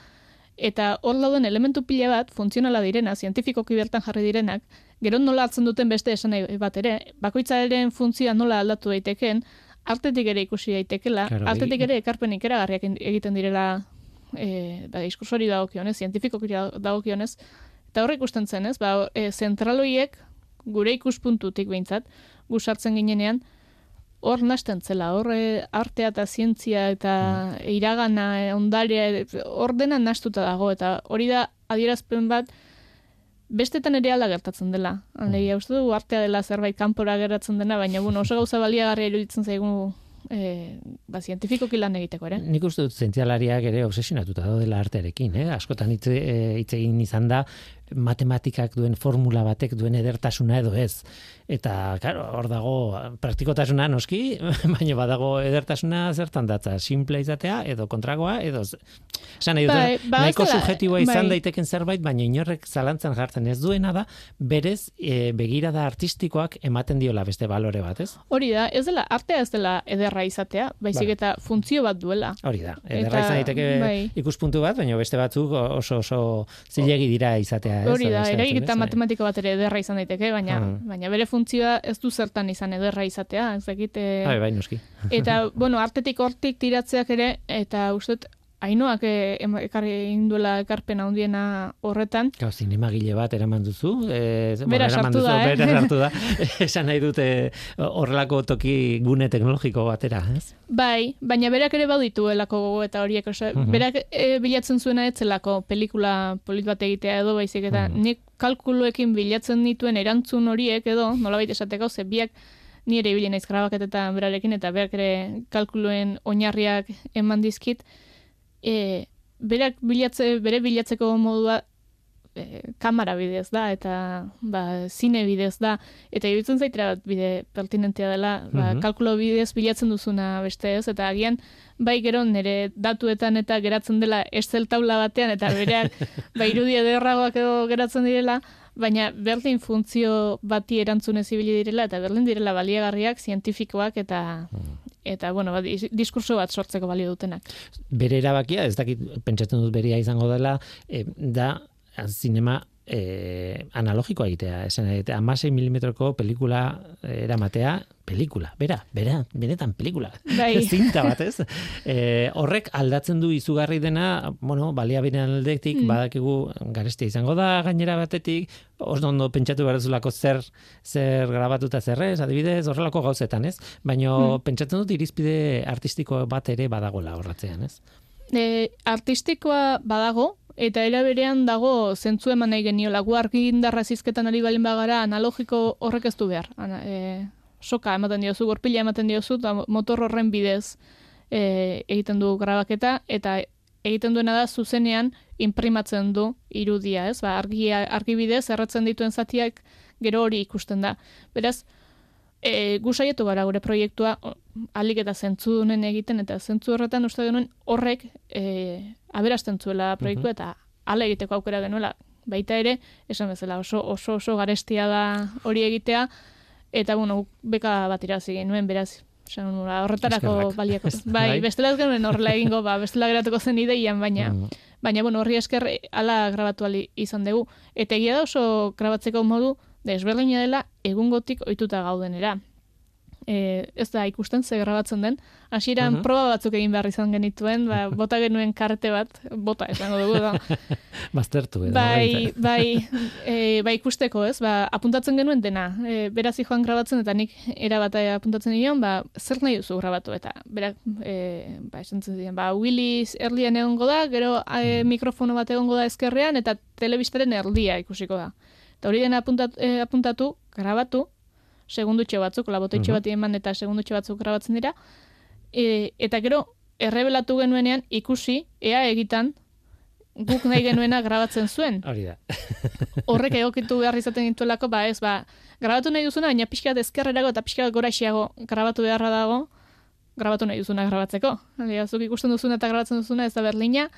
eta hor dauden elementu pila bat, funtzionala direna, zientifikoki bertan jarri direnak, gero nola hartzen duten beste esan bat ere, bakoitza ere funtzioa nola aldatu daiteken, artetik ere ikusi daitekela, claro, artetik ere ekarpenik eragarriak egiten direla e, ba, diskursori dagokionez, zientifikoki dagokionez, eta horrek ikusten zen, ez? Ba, e, zentraloiek gure ikuspuntutik behintzat, gusartzen ginenean, hor nasten zela, hor eh, artea eta zientzia eta mm. iragana, eh, ondarea, hor dena nastuta dago, eta hori da adierazpen bat, bestetan ere alda gertatzen dela. Alegia, mm. uste du, artea dela zerbait kanpora geratzen dena, baina bueno, oso gauza baliagarria iruditzen zaigu e, ba, zientifikoki lan egiteko, ere? Nik uste dut zientzialariak ere obsesionatuta dela artearekin, eh? askotan hitz egin izan da, matematikak duen formula batek duen edertasuna edo ez. Eta, claro, hor dago praktikotasuna noski, baina badago edertasuna zertan datza, simple izatea edo kontragoa edo esan nahi bai, ba, nahiko subjetiboa izan bai. daiteken zerbait, baina inorrek zalantzan jartzen ez duena da, berez e, begirada artistikoak ematen diola beste balore bat, ez? Hori da, ez dela, artea ez dela ederra izatea, baizik bai. eta funtzio bat duela. Hori da, ederra izan daiteke bai. ikuspuntu bat, baina beste batzuk oso oso zilegi dira izatea, ez? Hori da, eraiketa matematika bat ere ederra izan daiteke, baina, ah. baina bere funtzioa ez du zertan izan ederra izatea, ez dakite... Bai, bai, noski. eta, bueno, artetik hortik tiratzeak ere, eta uste Ainoak eh, ekarri induela ekarpen handiena horretan. Gau, zinemagile bat eraman duzu. E, bera sartu da, eh? Bera sartu da. Esan nahi dute horrelako toki gune teknologiko batera, ez? Bai, baina berak ere baudituelako gogo eta horiek. Oso, uh Berak e, bilatzen zuena etzelako pelikula polit bat egitea edo, baizik eta uh nik kalkuluekin bilatzen dituen erantzun horiek edo, nola baita esateko, ze biak ni ere ibili naiz grabaketetan berarekin eta berak ere kalkuluen oinarriak eman dizkit e, berak bilatze, bere bilatzeko modua e, kamera bidez da, eta ba, zine bidez da, eta iruditzen zaitera bat bide pertinentea dela, ba, mhm. kalkulo bidez bilatzen duzuna beste ez, eta agian bai gero nire datuetan eta geratzen dela Excel taula batean, eta bereak ba, irudia derragoak edo geratzen direla, baina berdin funtzio bati erantzunez ibili direla, eta berdin direla baliagarriak, zientifikoak, eta mhm eta bueno, ba, diskurso bat sortzeko balio dutenak. Bere erabakia, ez dakit pentsatzen dut beria izango dela, e, da zinema e, analogikoa egitea, esan egitea, amasei milimetroko pelikula eramatea, pelikula, bera, bera, benetan pelikula, bai. zinta bat ez. E, horrek aldatzen du izugarri dena, bueno, balia binean aldetik, mm. badakigu garestia izango da gainera batetik, oso ondo pentsatu behar zer, zer grabatuta zerrez, adibidez, horrelako gauzetan ez, baina mm. pentsatzen dut irizpide artistiko bat ere badagola horratzean ez. e, artistikoa badago, eta era berean dago zentzu eman nahi geniola. Gu argi indarra zizketan ari balin bagara analogiko horrek ez du behar. Ana, e, soka ematen diozu, gorpila ematen diozu, eta motor horren bidez e, egiten du grabaketa, eta egiten duena da zuzenean imprimatzen du irudia, ez? Ba, argi, argi bidez erratzen dituen zatiak gero hori ikusten da. Beraz, e, gu saietu gara gure proiektua alik eta zentzu egiten, eta zentzu horretan uste genuen horrek e, aberasten zuela proiektua, mhm. eta ala egiteko aukera genuela. Baita ere, esan bezala oso oso, oso garestia da hori egitea, eta bueno, beka bat irazi genuen, beraz, Esan, horretarako baliako. Bai, bai, bestela ez genuen horrela egingo, ba, bestela geratuko zen ideian, baina, mm. baina, bueno, horri esker ala grabatu ali izan dugu. Eta egia da oso grabatzeko modu, desberdina dela egungotik ohituta gaudenera e, ez da ikusten ze grabatzen den. Hasieran uh proba batzuk egin behar izan genituen, ba, bota genuen karte bat, bota esango dugu da. Baztertu edo. Bai, bai, e, bai ikusteko, ez? Ba, apuntatzen genuen dena. E, beraz joan grabatzen eta nik era bat apuntatzen nion, ba, zer nahi duzu grabatu eta berak e, ba, esantzen ziren, ba, Willis erlian egongo da, gero e, mm. mikrofono bat egongo da ezkerrean eta telebistaren erdia ikusiko da. Eta hori dena apuntatu, e, apuntatu grabatu, segundutxe batzuk, labototxe uh bat eman eta segundutxe batzuk grabatzen dira. E, eta gero, errebelatu genuenean ikusi, ea egitan, guk nahi genuena grabatzen zuen. Hori da. Horrek egokitu behar izaten dituelako, ba ez, ba, grabatu nahi duzuna, baina pixka ezkerrerago eta pixka gora grabatu beharra dago, grabatu nahi duzuna grabatzeko. Hali, zuk ikusten duzuna eta grabatzen duzuna ez da berlina,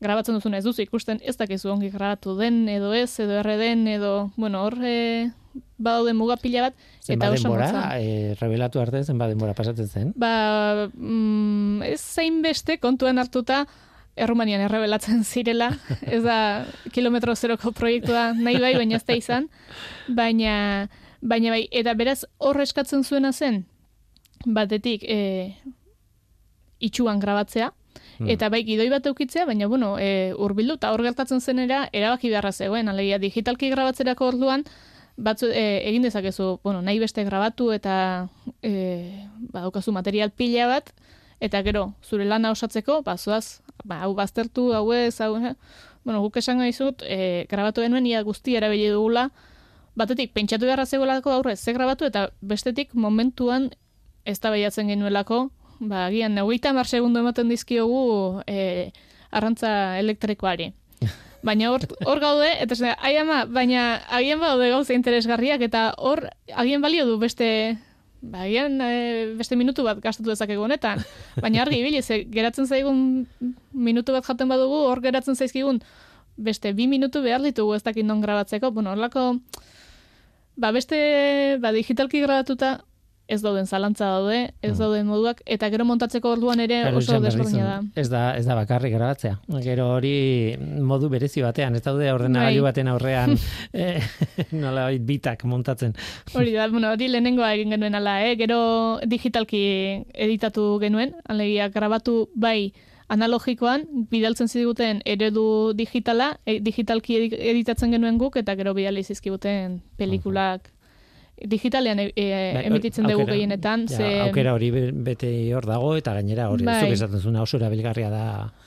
grabatzen duzuna ez duzu ikusten ez dakizu ongi grabatu den, edo ez, edo erre den, edo, bueno, horre badaude muga pila bat eta oso motza. E, revelatu arte zen denbora pasatzen zen? Ba, mm, ez zein beste kontuan hartuta Errumanian errebelatzen zirela, ez da kilometro zeroko proiektua nahi bai, baina ez da izan, baina, baina bai, eta beraz horre eskatzen zuena zen, batetik e, itxuan grabatzea, hmm. Eta bai gidoi bat eukitzea, baina bueno, e, urbildu eta hor gertatzen zenera erabaki beharra zegoen, alegia digitalki grabatzerako orduan, batzu, e, egin dezakezu, bueno, nahi beste grabatu eta e, badaukazu material pila bat, eta gero, zure lana osatzeko, ba, zuaz, ba, hau baztertu, hau ez, hau, eh? bueno, guk esan gaizut, e, grabatu denuen ia guzti erabili dugula, batetik, pentsatu beharra zegoelako aurre, ze grabatu, eta bestetik, momentuan, ez da behiatzen genuelako, ba, agian, neugita mar segundu ematen dizkiogu, e, arrantza elektrikoari. Baina hor, hor gaude, eta zene, ai ama, baina agian baude gauza interesgarriak, eta hor, agian balio du beste, ba, agian e, beste minutu bat gastatu dezakegu honetan. Baina argi, bile, ze, geratzen zaigun minutu bat jaten badugu, hor geratzen zaizkigun beste bi minutu behar ditugu ez dakit non grabatzeko. Bueno, horlako, ba, beste, ba, digitalki grabatuta, ez dauden zalantza daude, ez mm. dauden moduak, eta gero montatzeko orduan ere oso desberdina da. Ez da, ez da bakarrik grabatzea. Gero hori modu berezi batean, ez daude ordenagailu bai. baten aurrean eh, nola bitak montatzen. Hori da, bueno, hori lehenengoa egin genuen ala, eh? gero digitalki editatu genuen, alegia grabatu bai analogikoan, bidaltzen ziduguten eredu digitala, e, digitalki editatzen genuen guk, eta gero bidali zizkibuten pelikulak digitalean e, bai, emititzen dugu gehienetan. Ja, ze... Aukera hori bete hor dago, eta gainera hori bai. esaten zuna oso erabilgarria da.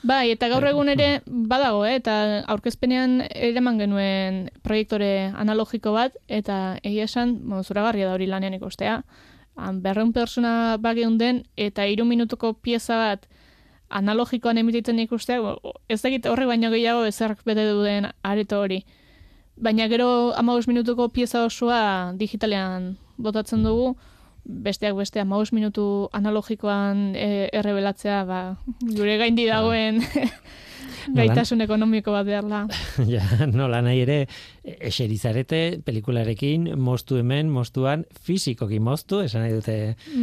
Bai, eta gaur egun ere badago, eh? eta aurkezpenean eraman genuen proiektore analogiko bat, eta egia esan, bueno, zuragarria da hori lanean ikustea. Berreun persona bageun den, eta iru minutuko pieza bat analogikoan emititzen ikustea, ez dakit horrek baino gehiago ezark bete duden areto hori baina gero amagos minutuko pieza osoa digitalean botatzen dugu, besteak beste amagos minutu analogikoan e, errebelatzea, ba, gure gaindi dagoen gaitasun ekonomiko bat beharla. ja, nola nahi ere, eserizarete pelikularekin, mostu hemen, mostuan, fizikoki moztu, esan nahi dute...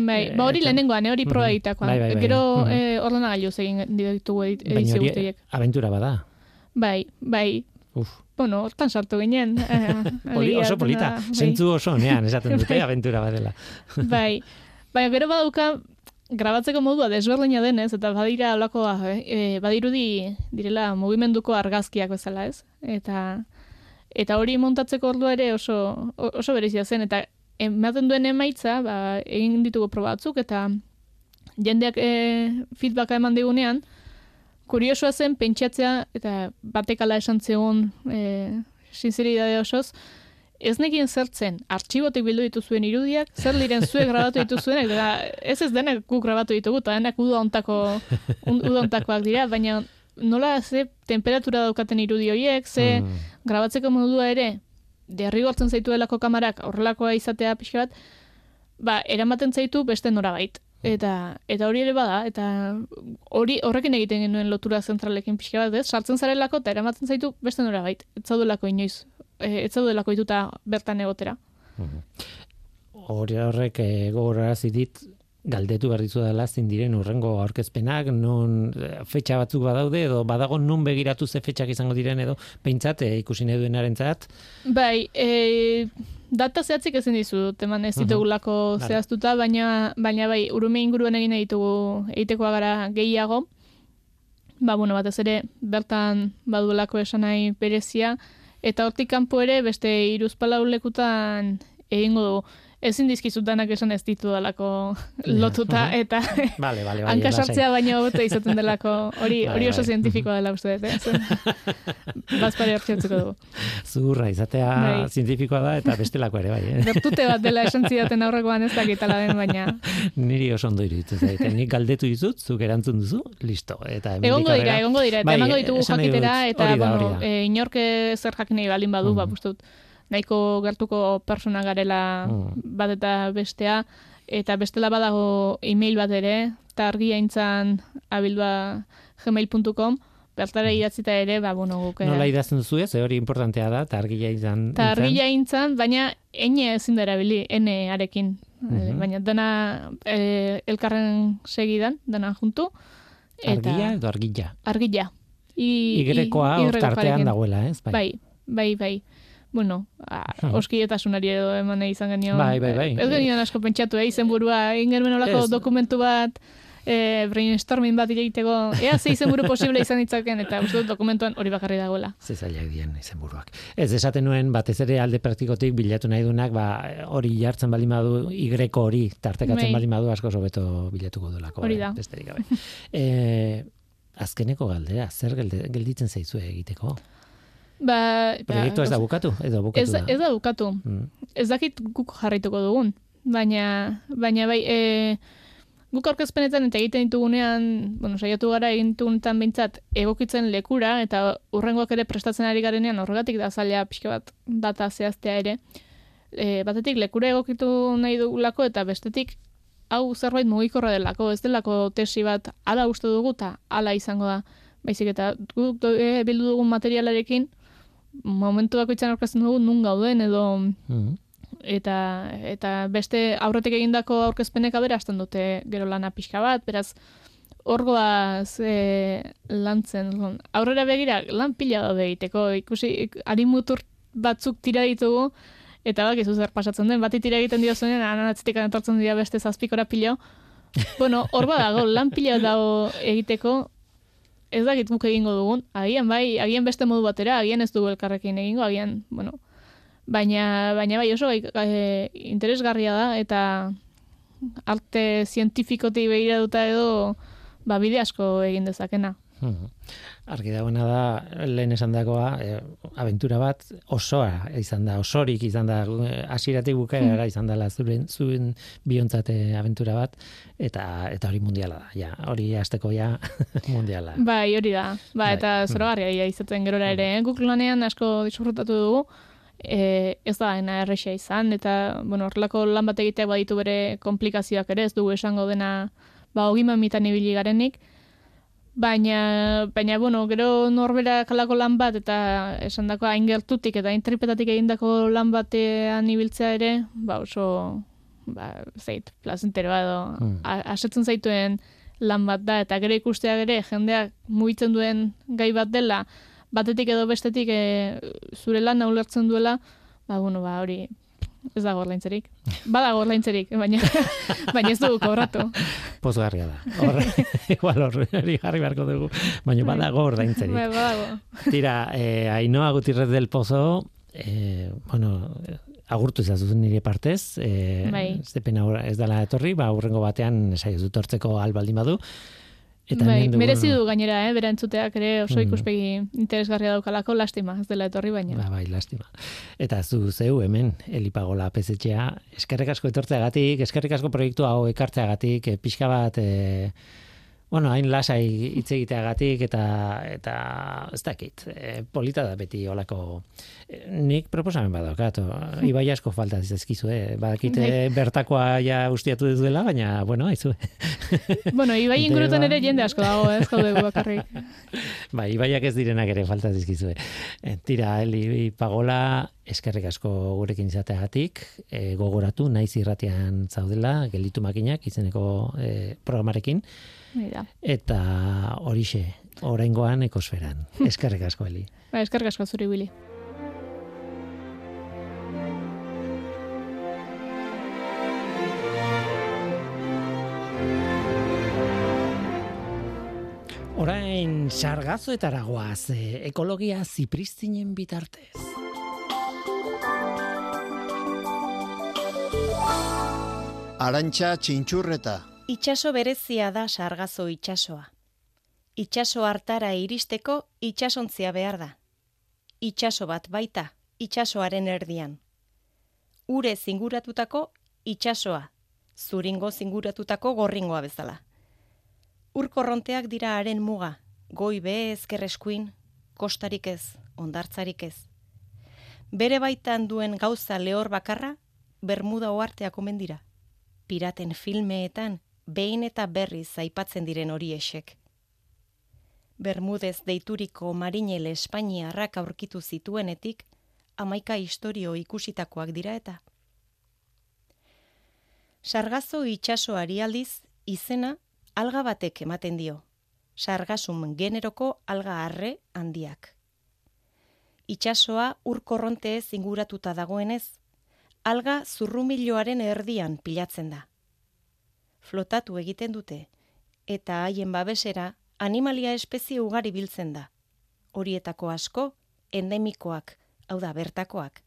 Bai, ba hori eh, lehenengoan, hori proa bai, bai, bai, Gero mm e, ordena egin ditugu edizio guztiek. aventura bada. Bai, bai. Uf bueno, hortan sartu ginen. Eh, oso polita, bai. zentzu oso nean, esaten dute, bai. aventura badela. bai, bai, gero badauka, grabatzeko modua desberdina denez, eta badira olako, eh, badirudi direla mugimenduko argazkiak bezala ez. Eta eta hori montatzeko ordua ere oso, oso berezia zen, eta ematen duen emaitza, ba, egin ditugu probatzuk, eta jendeak e, feedbacka eman digunean, kuriosoa zen pentsatzea, eta batekala esan zegoen e, sinceridade osoz, ez nekien zertzen, artxibotik bildu dituzuen irudiak, zer diren zuek grabatu dituzuen, eta ez ez denek guk grabatu ditugu, eta denak udontako, udontakoak dira, baina nola ze temperatura daukaten irudi horiek, ze mm. grabatzeko modua ere, derrigortzen zaituelako kamarak horrelakoa izatea pixka bat, ba, eramaten zaitu beste norabait. Eta, eta hori ere bada, eta hori horrekin egiten genuen lotura zentralekin pixka bat, ez? Sartzen zarelako eta eramaten zaitu beste norabait. Ez zaudelako inoiz, e, ez zaudelako ituta bertan egotera. Mhm. Hori horrek e, gogorarazi dit galdetu behar dizu dela zin diren urrengo aurkezpenak, non eh, fetxa batzuk badaude, edo badago nun begiratu ze fetxak izango diren, edo peintzat e, ikusi nahi duen Bai, e, data zehatzik ezin dizu, teman ez ditugulako uh -huh. zehaztuta, baina, baina bai, urume inguruan egin ditugu egitekoa gara gehiago, ba, bueno, batez ere, bertan baduelako esan nahi berezia, eta hortik kanpo ere, beste iruzpalau lekutan egingo dugu ezin dizkizutanak esan ez ditu dalako lotuta eta vale, vale, bai, hankasartzea baino hobeto izaten delako hori hori oso zientifikoa dela uste dut, eh? Bazpare hartziatuko dugu. Zurra, izatea bai. zientifikoa da eta bestelako ere, bai. Eh? Bertute bat dela esan zidaten aurrekoan ez dakitala den, baina... Niri oso ondo iruditu zaite. Nik galdetu dizut, zuk erantzun duzu, listo. Eta egongo dira, egongo dira. Eta bai, emango ditugu jakitera, eta, bueno, e, inorke zer jakinei balin badu, mm. ba, bustut nahiko gertuko persona garela mm. bat eta bestea, eta bestela badago e-mail bat ere, targiaintzan abildua gmail.com, bertara mm. idatzita ere, ba, bueno, guk... Nola eh, idazten duzu ez, hori importantea da, targia intzan. Targia intzan, baina ene ezin da erabili, ene arekin. Mm Baina dena e, elkarren segidan, dena juntu. Eta, argia edo argilla? Argilla. I, Igrekoa tartean dagoela, ez? Bai, bai, bai. bai bueno, oskietasunari edo eman izan genio. Bai, bai, bai. Ez genio asko pentsatu, eh, izen burua, ingen olako dokumentu bat, eh, brainstorming bat egiteko, ea ze izen buru posible izan ditzaken, eta uste dokumentuan hori bakarri dagoela. Ze zailak dien izen buruak. Ez esaten nuen, batez ere alde praktikotik bilatu nahi dunak, ba, hori jartzen bali madu, igreko hori, tartekatzen bai. bali madu, asko sobeto bilatuko duelako. Hori da. Eh, azkeneko galdera, zer gelditzen zaizue egiteko? Ba, Proiektu ez da bukatu, edo bukatu ez, da. Ez da bukatu. Mm. Ez dakit guk jarraituko dugun. Baina, baina bai, e, guk aurkezpenetan eta egiten ditugunean, bueno, saiatu gara egin ditugunetan bintzat egokitzen lekura, eta urrengoak ere prestatzen ari garenean horregatik da zaila pixka bat data zehaztea ere. E, batetik lekura egokitu nahi dugulako, eta bestetik hau zerbait mugikorra delako, ez delako tesi bat ala uste dugu eta ala izango da. Baizik eta guk e, bildu dugun materialarekin, momentu bakoitzan aurkezten dugu nun gauden edo mhm. eta eta beste aurretik egindako aurkezpenek aberasten dute gero lana pixka bat, beraz orgoa ze lantzen aurrera begira lan pila daude egiteko ikusi arimutur batzuk tira ditugu eta bak zer pasatzen den bati tira egiten dio zuen anatzetik etortzen dira beste zazpikora pilo bueno, orba dago, lan pila dago egiteko, ez dakit guk egingo dugun, agian bai, agian beste modu batera, agian ez dugu elkarrekin egingo, agian, bueno, baina, baina bai oso e, interesgarria da, eta arte zientifikotik behira duta edo, ba, bide asko egin dezakena. Hmm. Argi dagoena da, lehen esan dagoa, e, aventura bat osoa izan da, osorik izan da, asiratik bukaera hmm. izan dela zuen, zuen biontzate aventura bat, eta eta hori mundiala da, ja, hori azteko ja mundiala. Bai, hori da, ba, bai. eta zoro garria ja, izaten gerora ere, eh? guk lanean asko disfrutatu dugu, e, ez da ena errexea izan, eta, bueno, horrelako lan bat egiteak baditu bere komplikazioak ere, ez dugu esango dena, ba, ogiman mitan ibili garenik, Baina, baina, bueno, gero norbera kalako lan bat, eta esan dako hain gertutik eta hain tripetatik egindako lan batean ibiltzea ere, ba oso, ba, zait, plazentero edo, hmm. asetzen zaituen lan bat da, eta gero ikustea gere, jendeak mugitzen duen gai bat dela, batetik edo bestetik e, zure lan ulertzen duela, ba, bueno, ba, hori, ez da gorlaintzerik. Bada gorlaintzerik, baina, baina ez dugu kobratu. Pozgarria da. Hor, igual hori jarri beharko dugu, baina bada gorlaintzerik. Bai, badago. Tira, eh, Ainoa Gutirrez del Pozo, eh, bueno, agurtu izazu nire partez, eh, bai. ez dela etorri, ba, urrengo batean, esai ez dut hortzeko albaldin badu, Eta bai, dugu- merezi du gainera, eh, bera entzuteak ere oso Mm. ikuspegi interesgarria daukalako, lastima, ez dela etorri baina. Ba, bai, lastima. Eta zu zeu hemen, Elipagola pezetxea, eskerrik asko etortzeagatik, eskerrik asko proiektu hau ekartzeagatik, e, pixka bat, e, bueno, hain lasai hitz egiteagatik, eta, eta ez dakit, e, polita da beti olako, e, nik proposamen badaukat, ibai asko falta dizkizu, eh? badakite Bai. bertakoa ja ustiatu duzuela, baina, bueno, aizu, Bueno, ibai ingurutan ere jende asko dago, ez gaude bakarrik. Bai, ibaiak ez direnak ere falta dizkizue. E, tira, Eli Pagola, eskerrik asko gurekin izateagatik, e, gogoratu, naiz irratian zaudela, gelditu makinak, izeneko e, programarekin, Mira. eta horixe, oraingoan ekosferan. Eskerrik asko, Eli. Ba, eskerrik asko zuri Willy. Orain, sargazoetara goaz, e, ekologia zipristinen bitartez. Arantxa txintxurreta. Itxaso berezia da sargazo itxasoa. Itxaso hartara iristeko itxasontzia behar da. Itxaso bat baita, itxasoaren erdian. Ure zinguratutako itxasoa, zuringo zinguratutako gorringoa bezala. Ur korronteak dira haren muga, goi be ezkerreskuin, kostarik ez, ondartzarik ez. Bere baitan duen gauza lehor bakarra, Bermuda oarteak omen dira piraten filmeetan behin eta berriz aipatzen diren hori esek. Bermudez deituriko marinele Espainiarrak aurkitu zituenetik, amaika historio ikusitakoak dira eta. Sargazo itxasoari aldiz, izena alga batek ematen dio. Sargasum generoko alga arre handiak. Itxasoa ur korronteez inguratuta dagoenez, alga zurrumiloaren erdian pilatzen da. Flotatu egiten dute, eta haien babesera animalia espezie ugari biltzen da. Horietako asko, endemikoak, hau da bertakoak.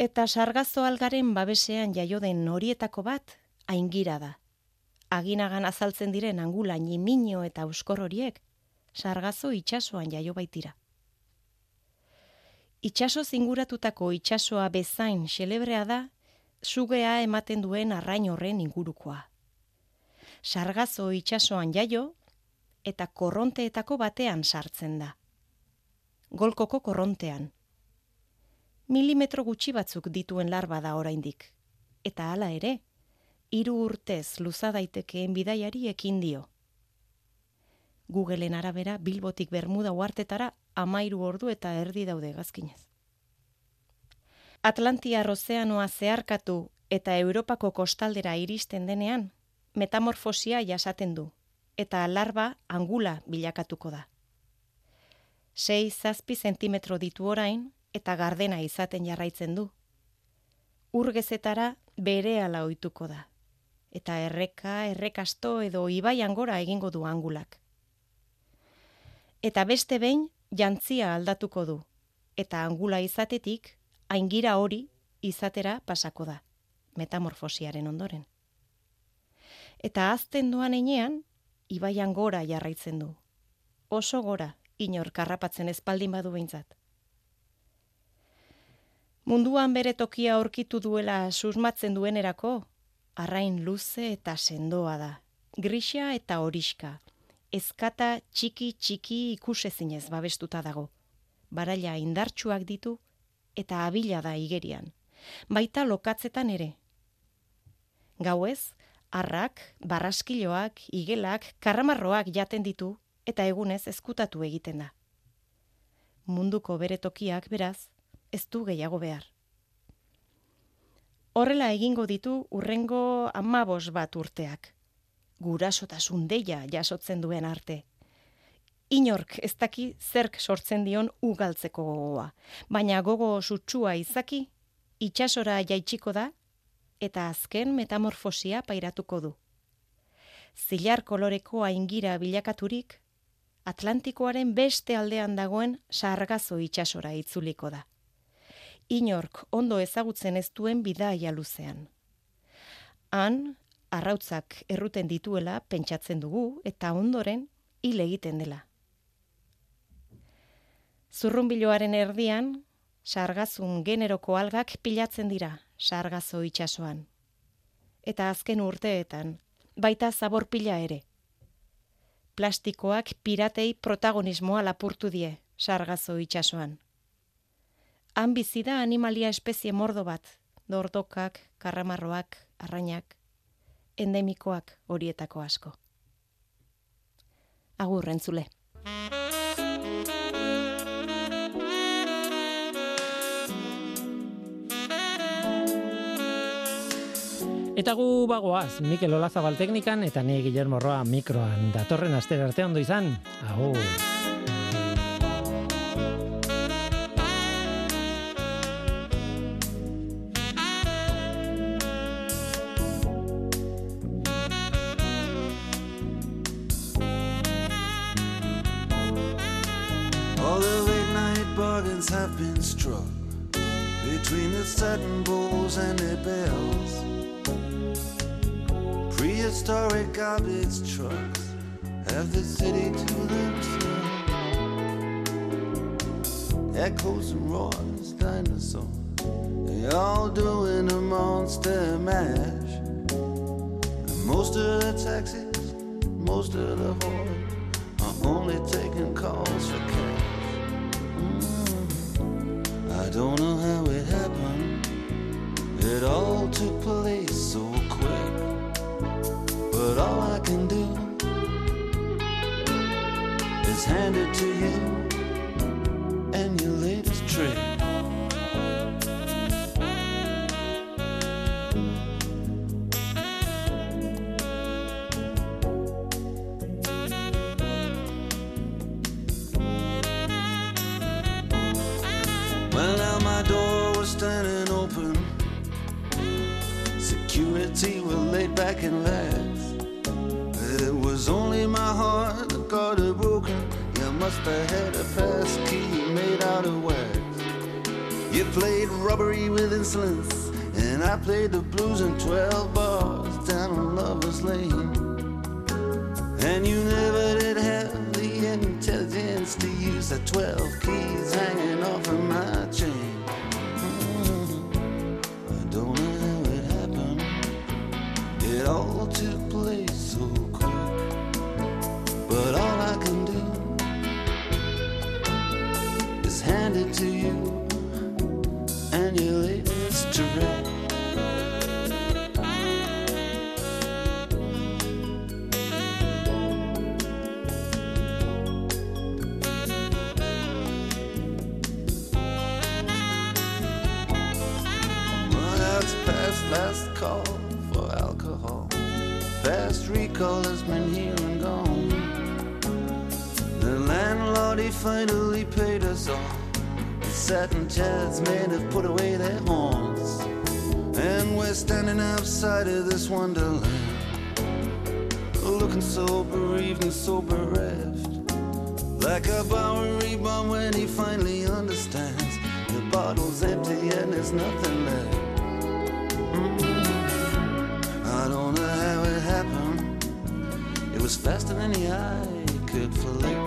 Eta sargazo algaren babesean jaio den horietako bat, aingira da. Aginagan azaltzen diren angula ñimino eta euskor horiek, sargazo itxasoan jaio baitira. Itxaso zinguratutako itxasoa bezain xelebrea da, sugea ematen duen arrain horren ingurukoa. Sargazo itxasoan jaio eta korronteetako batean sartzen da. Golkoko korrontean. Milimetro gutxi batzuk dituen larba da oraindik. Eta hala ere, hiru urtez luza daitekeen bidaiari ekin dio. Googleen arabera Bilbotik Bermuda uartetara amairu ordu eta erdi daude gazkinez. Atlantiar ozeanoa zeharkatu eta Europako kostaldera iristen denean, metamorfosia jasaten du, eta larba angula bilakatuko da. Sei zazpi zentimetro ditu orain eta gardena izaten jarraitzen du. Urgezetara bere ala ohituko da, eta erreka, errekasto edo ibaian gora egingo du angulak. Eta beste behin jantzia aldatuko du, eta angula izatetik aingira hori izatera pasako da, metamorfosiaren ondoren. Eta azten doan enean, ibaian gora jarraitzen du. Oso gora, inor karrapatzen espaldin badu behintzat. Munduan bere tokia aurkitu duela susmatzen duenerako, arrain luze eta sendoa da, grisa eta horiska, ezkata txiki txiki ikusezinez babestuta dago. Baraila indartsuak ditu eta abila da igerian, baita lokatzetan ere. Gauez, arrak, barraskiloak, igelak, karramarroak jaten ditu eta egunez ezkutatu egiten da. Munduko bere tokiak beraz, ez du gehiago behar. Horrela egingo ditu urrengo amabos bat urteak. Gurasotasun deia jasotzen duen arte. Inork ez daki zerk sortzen dion ugaltzeko gogoa, baina gogo sutsua izaki, itxasora jaitsiko da, eta azken metamorfosia pairatuko du. Zilar koloreko aingira bilakaturik, Atlantikoaren beste aldean dagoen sargazo itxasora itzuliko da. Inork ondo ezagutzen ez duen bidaia luzean. Han, arrautzak erruten dituela pentsatzen dugu eta ondoren hil egiten dela. Zurrunbiloaren erdian, sargazun generoko algak pilatzen dira sargazo itsasoan. Eta azken urteetan, baita zabor pila ere. Plastikoak piratei protagonismoa lapurtu die sargazo itsasoan. Han bizi da animalia espezie mordo bat, dordokak, karramarroak, arrainak, endemikoak horietako asko. Agur, entzule. Eta gu bagoaz, Mikel Olazabal teknikan eta ni Guillermo Roa mikroan. Datorren aster arte ondo izan. Agur. Must have had a pass key made out of wax. You played robbery with insolence, and I played the blues in 12 bars down on Lover's Lane. And you never did have the intelligence to use the 12 keys hanging off of my chain. Chairs men have put away their horns. And we're standing outside of this wonderland. Looking so bereaved and so bereft. Like a Bowery bomb when he finally understands. The bottle's empty and there's nothing left. Mm. I don't know how it happened. It was faster than the eye could flick.